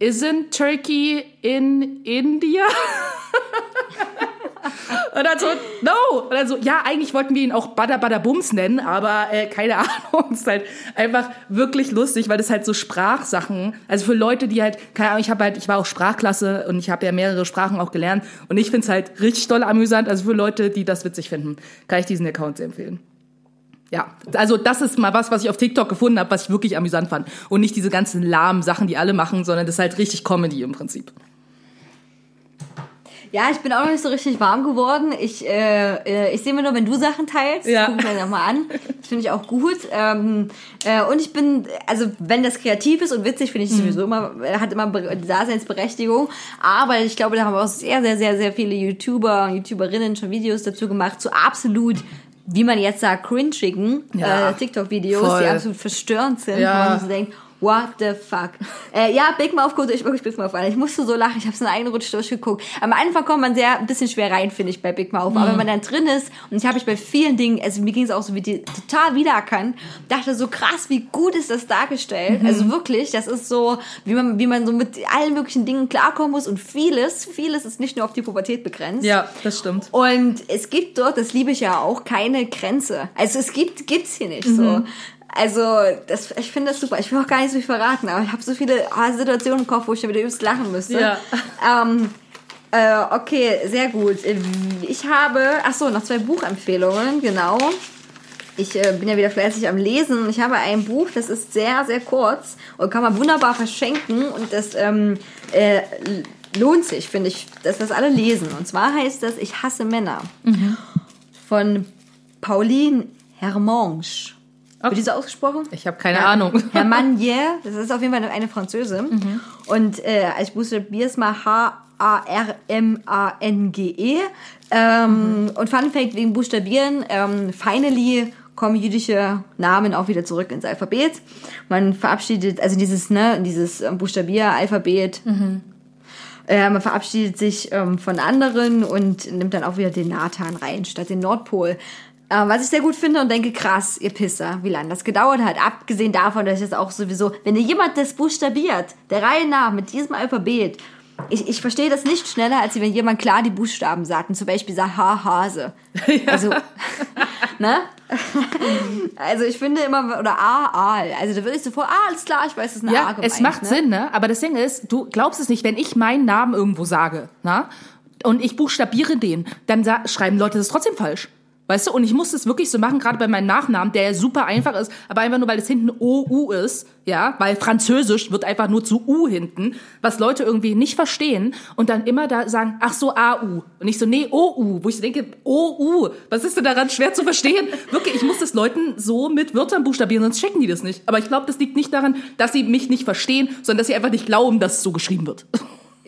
isn't Turkey in India? Und dann so, no! Und dann so, ja, eigentlich wollten wir ihn auch Bada Bada Bums nennen, aber äh, keine Ahnung. Es ist halt einfach wirklich lustig, weil das halt so Sprachsachen, also für Leute, die halt, keine Ahnung, ich habe halt, ich war auch Sprachklasse und ich habe ja mehrere Sprachen auch gelernt und ich find's halt richtig doll amüsant. Also für Leute, die das witzig finden, kann ich diesen Account sehr empfehlen. Ja, also das ist mal was, was ich auf TikTok gefunden habe, was ich wirklich amüsant fand. Und nicht diese ganzen lahmen Sachen, die alle machen, sondern das ist halt richtig Comedy im Prinzip. Ja, ich bin auch noch nicht so richtig warm geworden. Ich, äh, äh, ich sehe mir nur, wenn du Sachen teilst. Ja. Guck mir nochmal an. Das finde ich auch gut. Ähm, äh, und ich bin, also wenn das kreativ ist und witzig, finde ich sowieso immer, äh, hat immer Be- Daseinsberechtigung. Aber ich glaube, da haben auch sehr, sehr, sehr, sehr viele YouTuber und YouTuberinnen schon Videos dazu gemacht, zu absolut wie man jetzt sagt, cringigen Ja. äh, TikTok-Videos, die absolut verstörend sind, Ja. wo man so denkt, what the fuck. äh, ja, Big Mouth guckt euch wirklich Big Mouth an. Ich musste so lachen, ich habe es in einen Rutsch durchgeguckt. Am Anfang kommt man sehr ein bisschen schwer rein, finde ich, bei Big Mouth. Aber wenn man dann drin ist, und ich habe ich bei vielen Dingen, also mir ging es auch so wie die total wiedererkannt, dachte so krass, wie gut ist das dargestellt. Also wirklich, das ist so, wie man, wie man so mit allen möglichen Dingen klarkommen muss und vieles, vieles ist nicht nur auf die Pubertät begrenzt. Ja, das stimmt. Und es gibt dort, das liebe ich ja auch, keine Grenze. Also es gibt, gibt's hier nicht so. Also, das, ich finde das super. Ich will auch gar nicht so viel verraten, aber ich habe so viele ah, Situationen im Kopf, wo ich wieder übelst lachen müsste. Ja. Ähm, äh, okay, sehr gut. Ich habe, ach so, noch zwei Buchempfehlungen, genau. Ich äh, bin ja wieder fleißig am Lesen und ich habe ein Buch, das ist sehr, sehr kurz und kann man wunderbar verschenken und das ähm, äh, lohnt sich, finde ich, dass das alle lesen. Und zwar heißt das Ich hasse Männer von Pauline Hermange. Wird diese ausgesprochen? Ich habe keine Ahnung. Hermanier, das ist auf jeden Fall eine Französin. Und äh, ich buchstabiere es mal H-A-R-M-A-N-G-E. Ähm, Und Fun Fact wegen Buchstabieren, ähm, finally kommen jüdische Namen auch wieder zurück ins Alphabet. Man verabschiedet, also dieses, ne, dieses ähm, Buchstabieralphabet, äh, man verabschiedet sich ähm, von anderen und nimmt dann auch wieder den Nathan rein, statt den Nordpol. Äh, was ich sehr gut finde und denke, krass, ihr Pisser, wie lange das gedauert hat. Abgesehen davon, dass ich das auch sowieso, wenn dir jemand das buchstabiert, der Reihe nach, mit diesem Alphabet, ich, ich verstehe das nicht schneller, als wenn jemand klar die Buchstaben sagt. Und zum Beispiel sagt Ha, Hase. Also, ne? also ich finde immer, oder A, Aal. Also da würde ich sofort, ah, alles klar, ich weiß, es ist eine A Ja, gemeint. es macht ne? Sinn, ne? Aber das Ding ist, du glaubst es nicht, wenn ich meinen Namen irgendwo sage, na? Und ich buchstabiere den, dann schreiben Leute das trotzdem falsch. Weißt du, und ich muss das wirklich so machen, gerade bei meinem Nachnamen, der super einfach ist, aber einfach nur, weil es hinten OU ist, ja, weil Französisch wird einfach nur zu U hinten, was Leute irgendwie nicht verstehen und dann immer da sagen, ach so, AU. Und ich so, nee, OU, wo ich so denke, OU, was ist denn daran schwer zu verstehen? Wirklich, ich muss das Leuten so mit Wörtern buchstabieren, sonst checken die das nicht. Aber ich glaube, das liegt nicht daran, dass sie mich nicht verstehen, sondern dass sie einfach nicht glauben, dass es so geschrieben wird.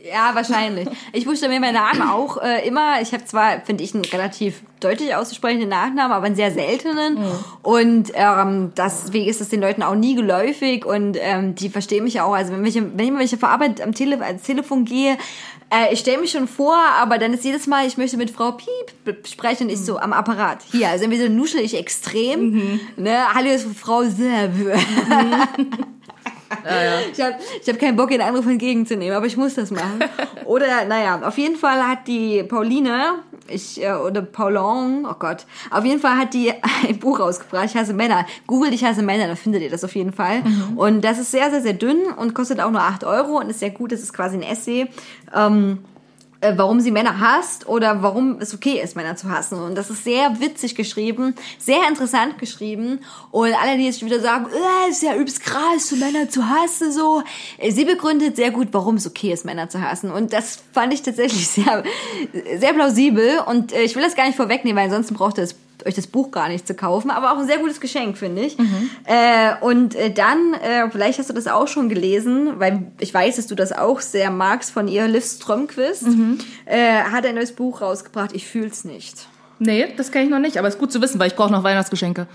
Ja, wahrscheinlich. Ich buchstabiere meinen Namen auch äh, immer. Ich habe zwar, finde ich, einen relativ deutlich auszusprechenden Nachnamen, aber einen sehr seltenen. Und ähm, deswegen ist es den Leuten auch nie geläufig und ähm, die verstehen mich auch. Also wenn ich, wenn ich, ich auf Arbeit am Tele ans Telefon gehe, äh, ich stelle mich schon vor, aber dann ist jedes Mal, ich möchte mit Frau Piep sprechen, ich so am Apparat. Hier, also entweder nuschel ich extrem, ne, hallo, ist Frau Serbe. Ich habe ich hab keinen Bock, den Anruf entgegenzunehmen, aber ich muss das machen. Oder, naja, auf jeden Fall hat die Pauline, ich, äh, oder Paulon, oh Gott, auf jeden Fall hat die ein Buch rausgebracht, Ich hasse Männer. Googelt Ich hasse Männer, dann findet ihr das auf jeden Fall. Und das ist sehr, sehr, sehr dünn und kostet auch nur 8 Euro und ist sehr gut, das ist quasi ein Essay. Ähm, äh, warum sie Männer hasst oder warum es okay ist, Männer zu hassen. Und das ist sehr witzig geschrieben, sehr interessant geschrieben. Und alle, die jetzt wieder sagen, äh, ist ja übelst krass, so Männer zu hassen, so. äh, Sie begründet sehr gut, warum es okay ist, Männer zu hassen. Und das fand ich tatsächlich sehr, sehr plausibel. Und äh, ich will das gar nicht vorwegnehmen, weil ansonsten braucht das euch das Buch gar nicht zu kaufen, aber auch ein sehr gutes Geschenk, finde ich. Äh, und äh, dann, äh, vielleicht hast du das auch schon gelesen, weil ich weiß, dass du das auch sehr magst von ihr, Liv Strömquist, äh, hat ein neues Buch rausgebracht, Ich fühl's nicht. Nee, das kenne ich noch nicht, aber ist gut zu wissen, weil ich brauche noch Weihnachtsgeschenke.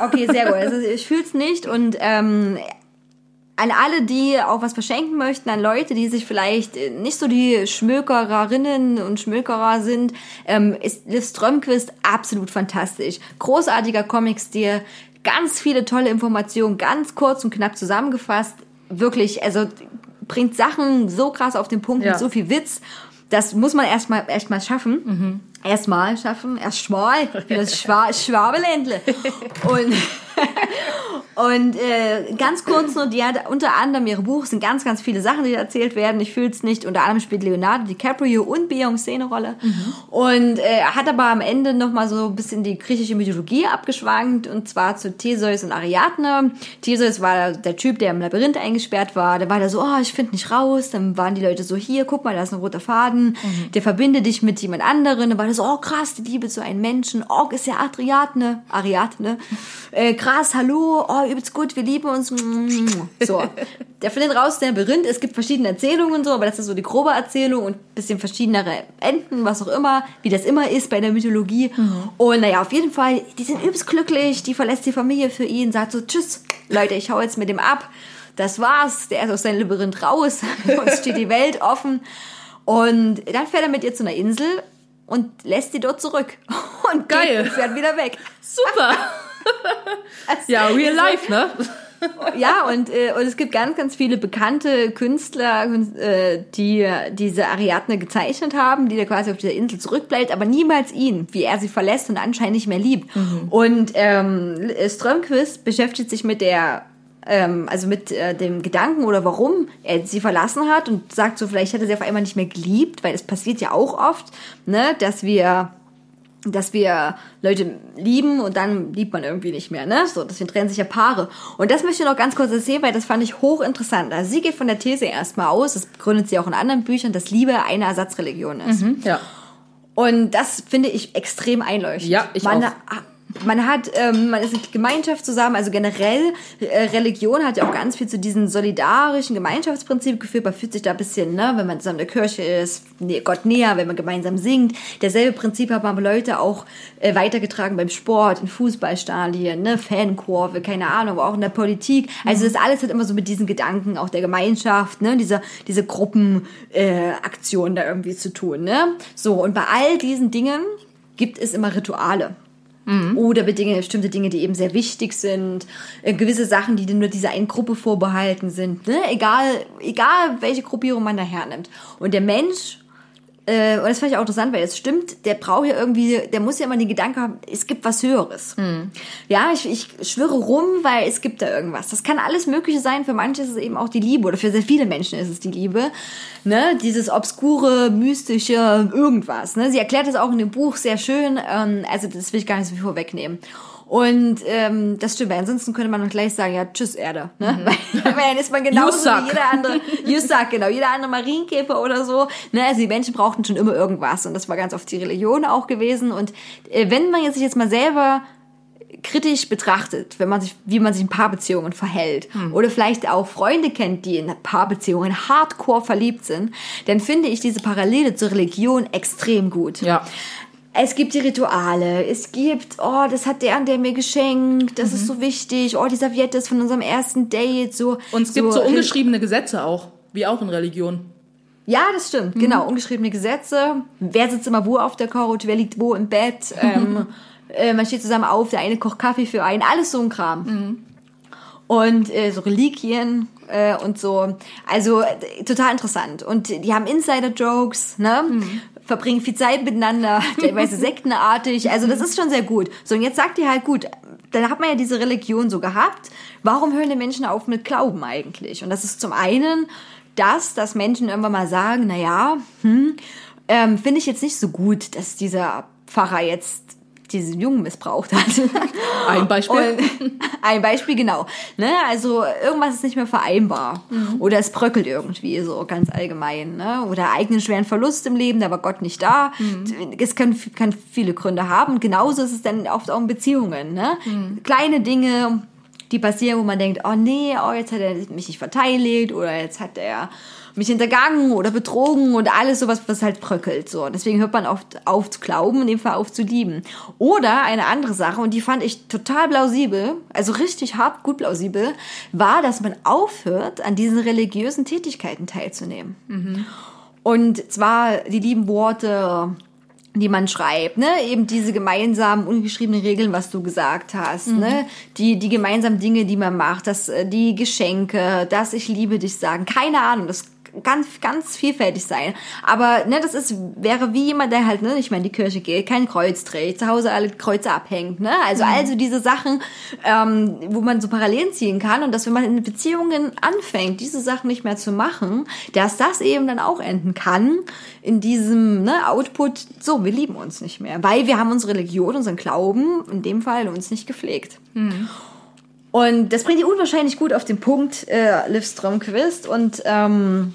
Okay, sehr gut. Also ich fühl's nicht und ähm, an alle, die auch was verschenken möchten, an Leute, die sich vielleicht äh, nicht so die Schmökererinnen und Schmökerer sind, ähm, ist Liv Strömquist absolut fantastisch. Großartiger Comic-Stil, ganz viele tolle Informationen, ganz kurz und knapp zusammengefasst. Wirklich, also bringt Sachen so krass auf den Punkt Ja. mit so viel Witz. Das muss man erstmal erst mal schaffen. Erstmal schaffen, erst schmal, bin das Schwa Schwabeländle. Und und äh, ganz kurz nur, die hat unter anderem ihre Buch, sind ganz, ganz viele Sachen, die erzählt werden. Ich fühle es nicht. Unter anderem spielt Leonardo DiCaprio und Beyoncé eine Rolle. Und äh, hat aber am Ende nochmal so ein bisschen die griechische Mythologie abgeschwankt. Und zwar zu Theseus und Ariadne. Theseus war der Typ, der im Labyrinth eingesperrt war. Der war da so, oh, ich finde nicht raus. Dann waren die Leute so, hier, guck mal, da ist ein roter Faden. Der verbindet dich mit jemand anderen. Dann war der so, oh krass, die Liebe zu einem Menschen. Oh, ist ja Ariadne. Ariadne. Äh, krass, hallo. Oh, übelst gut, wir lieben uns. So. Der findet raus, der Labyrinth. Es gibt verschiedene Erzählungen und so, aber das ist so die grobe Erzählung und ein bisschen verschiedenere Enden, was auch immer, wie das immer ist bei der Mythologie. Und naja, auf jeden Fall, die sind übelst glücklich. Die verlässt die Familie für ihn, sagt so, tschüss, Leute, ich hau jetzt mit dem ab. Das war's. Der ist aus seinem Labyrinth raus. Uns steht die Welt offen. Und dann fährt er mit ihr zu einer Insel und lässt sie dort zurück. Und geht Geil. und fährt wieder weg. Super. ja, real life, ne? Ja, und, äh, und es gibt ganz, ganz viele bekannte Künstler, äh, die diese Ariadne gezeichnet haben, die da quasi auf dieser Insel zurückbleibt, aber niemals ihn, wie er sie verlässt und anscheinend nicht mehr liebt. Und ähm, Strömquist beschäftigt sich mit der ähm, also mit äh, dem Gedanken oder warum er sie verlassen hat und sagt so, vielleicht hätte sie auf einmal nicht mehr geliebt, weil es passiert ja auch oft, ne, dass wir dass wir Leute lieben und dann liebt man irgendwie nicht mehr, ne? So, deswegen trennen sich ja Paare. Und das möchte ich noch ganz kurz erzählen, weil das fand ich hochinteressant. Also sie geht von der These erstmal aus, das gründet sie auch in anderen Büchern, dass Liebe eine Ersatzreligion ist. Ja. Und das finde ich extrem einleuchtend. Ja, ich man, auch. Man hat, ähm, man ist in Gemeinschaft zusammen, also generell, äh, Religion hat ja auch ganz viel zu diesem solidarischen Gemeinschaftsprinzip geführt. Man fühlt sich da ein bisschen, ne, wenn man zusammen in der Kirche ist, nee, Gott näher, wenn man gemeinsam singt. Derselbe Prinzip hat man Leute auch äh, weitergetragen beim Sport, in Fußballstadien, ne, Fankurve, keine Ahnung, aber auch in der Politik. Also das alles hat immer so mit diesen Gedanken auch der Gemeinschaft, ne, dieser, diese Gruppenaktion äh, da irgendwie zu tun, ne. So, und bei all diesen Dingen gibt es immer Rituale. Oder Bedinge, bestimmte Dinge, die eben sehr wichtig sind, äh, gewisse Sachen, die nur dieser einen Gruppe vorbehalten sind, ne? egal, egal welche Gruppierung man da hernimmt. Und der Mensch, äh, und das fand ich auch interessant, weil das stimmt, der braucht ja irgendwie, der muss ja immer den Gedanken haben, es gibt was Höheres. Ja, ich, ich schwöre rum, weil es gibt da irgendwas. Das kann alles Mögliche sein, für manche ist es eben auch die Liebe oder für sehr viele Menschen ist es die Liebe. Ne? Dieses obskure, mystische, irgendwas. Ne? Sie erklärt es auch in dem Buch sehr schön, ähm, also das will ich gar nicht so viel vorwegnehmen. Und ähm, das stimmt, weil ansonsten könnte man noch gleich sagen, ja, tschüss Erde. Ne? Weil, weil dann ist man genauso wie jeder andere, suck, genau, jeder andere Marienkäfer oder so. Ne? Also die Menschen brauchten schon immer irgendwas und das war ganz oft die Religion auch gewesen. Und äh, wenn man jetzt sich jetzt mal selber kritisch betrachtet, wenn man sich, wie man sich in Paarbeziehungen verhält Hm. oder vielleicht auch Freunde kennt, die in Paarbeziehungen hardcore verliebt sind, dann finde ich diese Parallele zur Religion extrem gut. Ja. Es gibt die Rituale, es gibt, oh, das hat der und der mir geschenkt, das Mhm. ist so wichtig, oh, die Serviette ist von unserem ersten Date, so. Und es gibt so, ungeschriebene Gesetze auch, wie auch in Religion. Ja, das stimmt, genau, ungeschriebene Gesetze. Wer sitzt immer wo auf der Couch, wer liegt wo im Bett, ähm, äh, man steht zusammen auf, der eine kocht Kaffee für einen, alles so ein Kram. Und äh, so Reliquien äh, und so. Also äh, total interessant. Und die haben Insider-Jokes, ne? Verbringen viel Zeit miteinander, teilweise sektenartig. Also das ist schon sehr gut. So, und jetzt sagt ihr halt, gut, dann hat man ja diese Religion so gehabt. Warum hören die Menschen auf mit Glauben eigentlich? Und das ist zum einen das, dass Menschen irgendwann mal sagen, na ja, hm, ähm, finde ich jetzt nicht so gut, dass dieser Pfarrer jetzt diesen Jungen missbraucht hat. Ein Beispiel. Und ein Beispiel, genau. Ne? Also irgendwas ist nicht mehr vereinbar. Oder es bröckelt irgendwie so ganz allgemein. Ne? Oder eigenen schweren Verlust im Leben, da war Gott nicht da. Es kann, kann viele Gründe haben. Genauso ist es dann oft auch in Beziehungen. Ne? Kleine Dinge, die passieren, wo man denkt, oh nee, oh, jetzt hat er mich nicht verteidigt oder jetzt hat er mich hintergangen oder betrogen und alles sowas, was halt bröckelt. So. Deswegen hört man oft auf zu glauben, in dem Fall auf zu lieben. Oder eine andere Sache, und die fand ich total plausibel, also richtig hart, gut plausibel, war, dass man aufhört, an diesen religiösen Tätigkeiten teilzunehmen. Und zwar die lieben Worte, die man schreibt, ne? Eben diese gemeinsamen ungeschriebenen Regeln, was du gesagt hast, ne? Die, die gemeinsamen Dinge, die man macht, das, äh, die Geschenke, das Ich liebe dich sagen, keine Ahnung, das ganz, ganz vielfältig sein. Aber, ne, das ist, wäre wie jemand, der halt, ne, nicht mehr in die Kirche geht, kein Kreuz trägt, zu Hause alle Kreuze abhängt, ne? Also, also diese Sachen, ähm, wo man so Parallelen ziehen kann und dass wenn man in Beziehungen anfängt, diese Sachen nicht mehr zu machen, dass das eben dann auch enden kann in diesem ne, Output, so, wir lieben uns nicht mehr, weil wir haben unsere Religion, unseren Glauben, in dem Fall uns nicht gepflegt. Und das bringt die unwahrscheinlich gut auf den Punkt, äh, Liv Strömquist. Und ähm,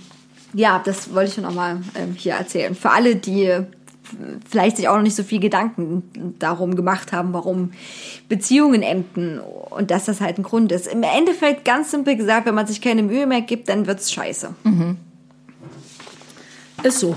ja, das wollte ich nur noch mal ähm, hier erzählen. Für alle, die äh, vielleicht sich auch noch nicht so viel Gedanken darum gemacht haben, warum Beziehungen enden und dass das halt ein Grund ist. Im Endeffekt, ganz simpel gesagt, wenn man sich keine Mühe mehr gibt, dann wird's scheiße. Ist so.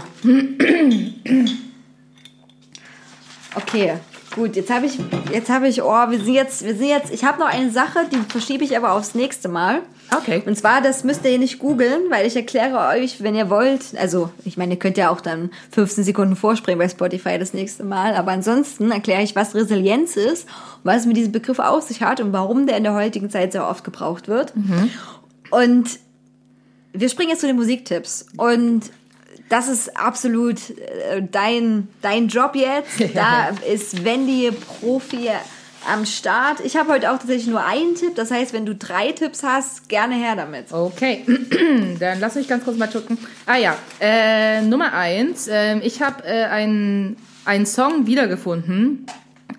Okay, gut, jetzt habe ich, jetzt habe ich, oh, wir sind jetzt, wir sind jetzt, ich habe noch eine Sache, die verschiebe ich aber aufs nächste Mal. Okay. Und zwar, das müsst ihr nicht googeln, weil ich erkläre euch, wenn ihr wollt, also ich meine, ihr könnt ja auch dann 15 Sekunden vorspringen bei Spotify das nächste Mal, aber ansonsten erkläre ich, was Resilienz ist, was es mit diesem Begriff auf sich hat und warum der in der heutigen Zeit sehr oft gebraucht wird. Und wir springen jetzt zu den Musiktipps und das ist absolut äh, dein, dein Job jetzt. Da ist Wendy Profi am Start. Ich habe heute auch tatsächlich nur einen Tipp. Das heißt, wenn du drei Tipps hast, gerne her damit. Okay, dann lass mich ganz kurz mal gucken. Ah ja, äh, Nummer eins. ähm, ich habe äh, einen Song wiedergefunden.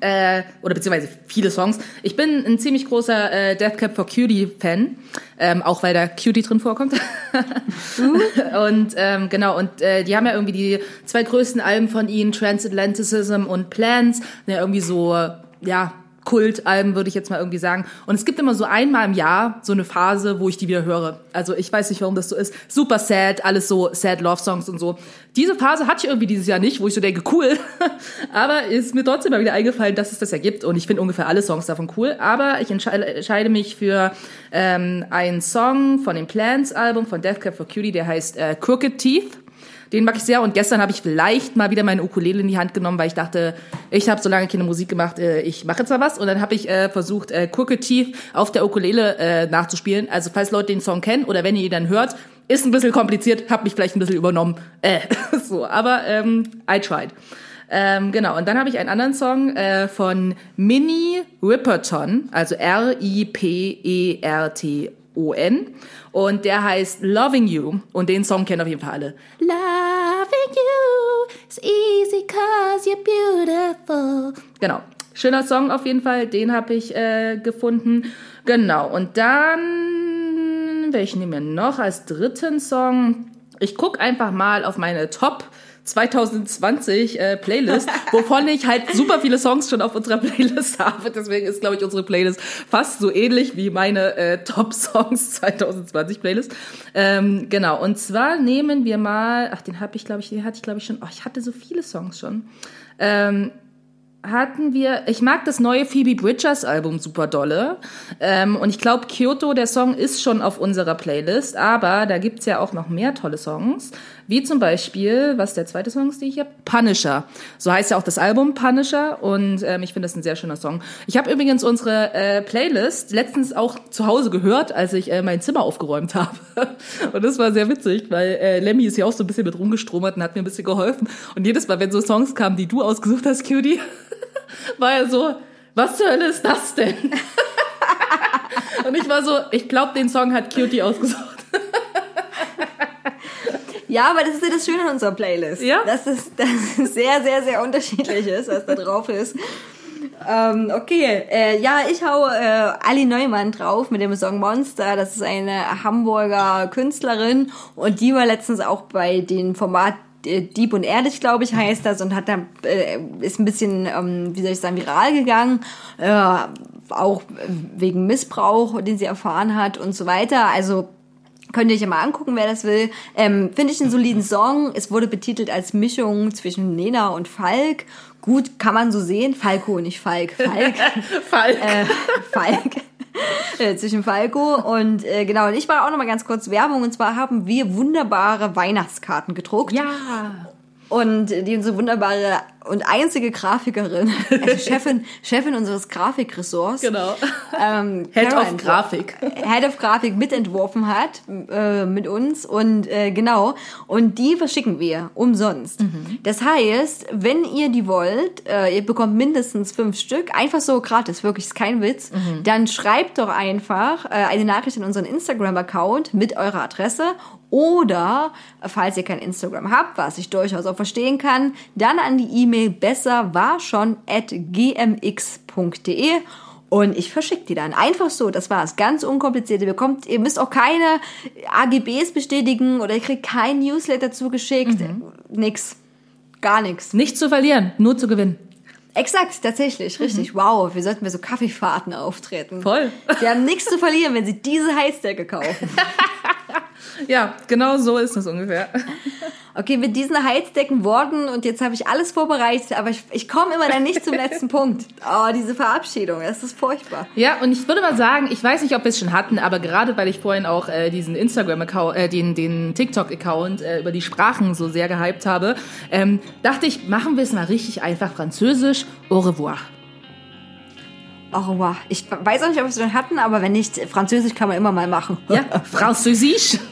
Äh, oder beziehungsweise viele Songs. Ich bin ein ziemlich großer äh, Death Cab for Cutie Fan, ähm, auch weil da Cutie drin vorkommt. und ähm, genau, und äh, die haben ja irgendwie die zwei größten Alben von ihnen, Transatlanticism und Plans, ja irgendwie so, ja, Kultalben, würde ich jetzt mal irgendwie sagen. Und es gibt immer so einmal im Jahr so eine Phase, wo ich die wieder höre. Also ich weiß nicht, warum das so ist. Super sad, alles so sad Love Songs und so. Diese Phase hatte ich irgendwie dieses Jahr nicht, wo ich so denke, cool. Aber ist mir trotzdem mal wieder eingefallen, dass es das ja gibt. Und ich finde ungefähr alle Songs davon cool. Aber ich entscheide, mich für ähm, einen Song von dem Plans-Album von Death Cab for Cutie, der heißt äh, Crooked Teeth. Den mag ich sehr und gestern habe ich vielleicht mal wieder meine Ukulele in die Hand genommen, weil ich dachte, ich habe so lange keine Musik gemacht, äh, ich mache jetzt mal was und dann habe ich äh, versucht, äh, Teeth auf der Ukulele äh, nachzuspielen. Also falls Leute den Song kennen oder wenn ihr ihn dann hört, ist ein bisschen kompliziert, hab mich vielleicht ein bisschen übernommen. Äh, so, aber ähm, I tried. Ähm, genau, und dann habe ich einen anderen Song äh, von Minnie Ripperton, also R-I-P-E-R-T-O-N. Und der heißt Loving You. Und den Song kennen auf jeden Fall alle. Loving you is easy cause you're beautiful. Genau. Schöner Song auf jeden Fall. Den habe ich äh, gefunden. Genau. Und dann, welchen nehmen wir noch als dritten Song? ich gucke einfach mal auf meine Top 2020 äh, Playlist, wovon ich halt super viele Songs schon auf unserer Playlist habe. Deswegen ist, glaube ich, unsere Playlist fast so ähnlich wie meine äh, Top Songs 2020 Playlist. Ähm, genau. Und zwar nehmen wir mal, ach, den habe ich, glaube ich, den hatte ich, glaube ich, schon. Oh, ich hatte so viele Songs schon. Ähm, hatten wir, ich mag das neue Phoebe Bridgers Album super dolle. Ähm, und ich glaube, Kyoto, der Song ist schon auf unserer Playlist, aber da gibt's ja auch noch mehr tolle Songs. Wie zum Beispiel, was der zweite Song ist, den ich habe? Punisher. So heißt ja auch das Album Punisher und ähm, ich finde das ein sehr schöner Song. Ich habe übrigens unsere äh, Playlist letztens auch zu Hause gehört, als ich äh, mein Zimmer aufgeräumt habe. und das war sehr witzig, weil äh, Lemmy ist ja auch so ein bisschen mit rumgestromert und hat mir ein bisschen geholfen. Und jedes Mal, wenn so Songs kamen, die du ausgesucht hast, Cutie, war er so, was zur Hölle ist das denn? und ich war so, ich glaube, den Song hat Cutie ausgesucht. Ja, aber das ist ja das Schöne an unserer Playlist. Ja. Dass es, dass es sehr, sehr, sehr unterschiedlich ist, was da drauf ist. Ähm, okay, äh, ja, ich hau äh, Ali Neumann drauf mit dem Song Monster. Das ist eine Hamburger Künstlerin und die war letztens auch bei den Format äh, Dieb und Ehrlich, glaube ich, heißt das und hat da äh, ist ein bisschen, ähm, wie soll ich sagen, viral gegangen, äh, auch wegen Missbrauch, den sie erfahren hat und so weiter. Also Könnt ihr euch ja mal angucken, wer das will. Ähm, Finde ich einen soliden Song. Es wurde betitelt als Mischung zwischen Nena und Falk. Gut, kann man so sehen. Falco, nicht Falk. Falk. Falk. äh, Falk. Äh, zwischen Falco und äh, genau, und ich mache auch noch mal ganz kurz Werbung und zwar haben wir wunderbare Weihnachtskarten gedruckt ja. Und die unsere wunderbare und einzige Grafikerin, also Chefin, Chefin unseres Grafikressorts, Genau. ähm, Head Caroline of Grafik. Head of Grafik mitentworfen hat äh, mit uns und äh, genau und die verschicken wir umsonst. Mhm. Das heißt, wenn ihr die wollt, äh, ihr bekommt mindestens fünf Stück, einfach so gratis, wirklich ist kein Witz. Mhm. Dann schreibt doch einfach äh, eine Nachricht in unseren Instagram-Account mit eurer Adresse oder falls ihr kein Instagram habt, was ich durchaus auch verstehen kann, dann an die E-Mail besser war schon at gmx.de und ich verschicke die dann. Einfach so, das war's. Ganz unkompliziert. Ihr bekommt, ihr müsst auch keine AGBs bestätigen oder ihr kriegt kein Newsletter zugeschickt. Nix. Gar nichts. Nicht zu verlieren, nur zu gewinnen. Exakt, tatsächlich, richtig. Wow, wir sollten bei so Kaffeefahrten auftreten. Voll. Sie haben nichts zu verlieren, wenn sie diese Heizdecke kaufen. Ja, genau so ist es ungefähr. Okay, mit diesen Heizdecken worden und jetzt habe ich alles vorbereitet, aber ich, ich komme immer dann nicht zum letzten Punkt. Oh, diese Verabschiedung, das ist furchtbar. Ja, und ich würde mal sagen, ich weiß nicht, ob wir es schon hatten, aber gerade weil ich vorhin auch äh, diesen Instagram-Account, äh, den, den TikTok-Account äh, über die Sprachen so sehr gehypt habe, ähm, dachte ich, machen wir es mal richtig einfach französisch. Au revoir. Oh, Au revoir. Ich weiß auch nicht, ob wir es schon hatten, aber wenn nicht, Französisch kann man immer mal machen. Ja, Französisch.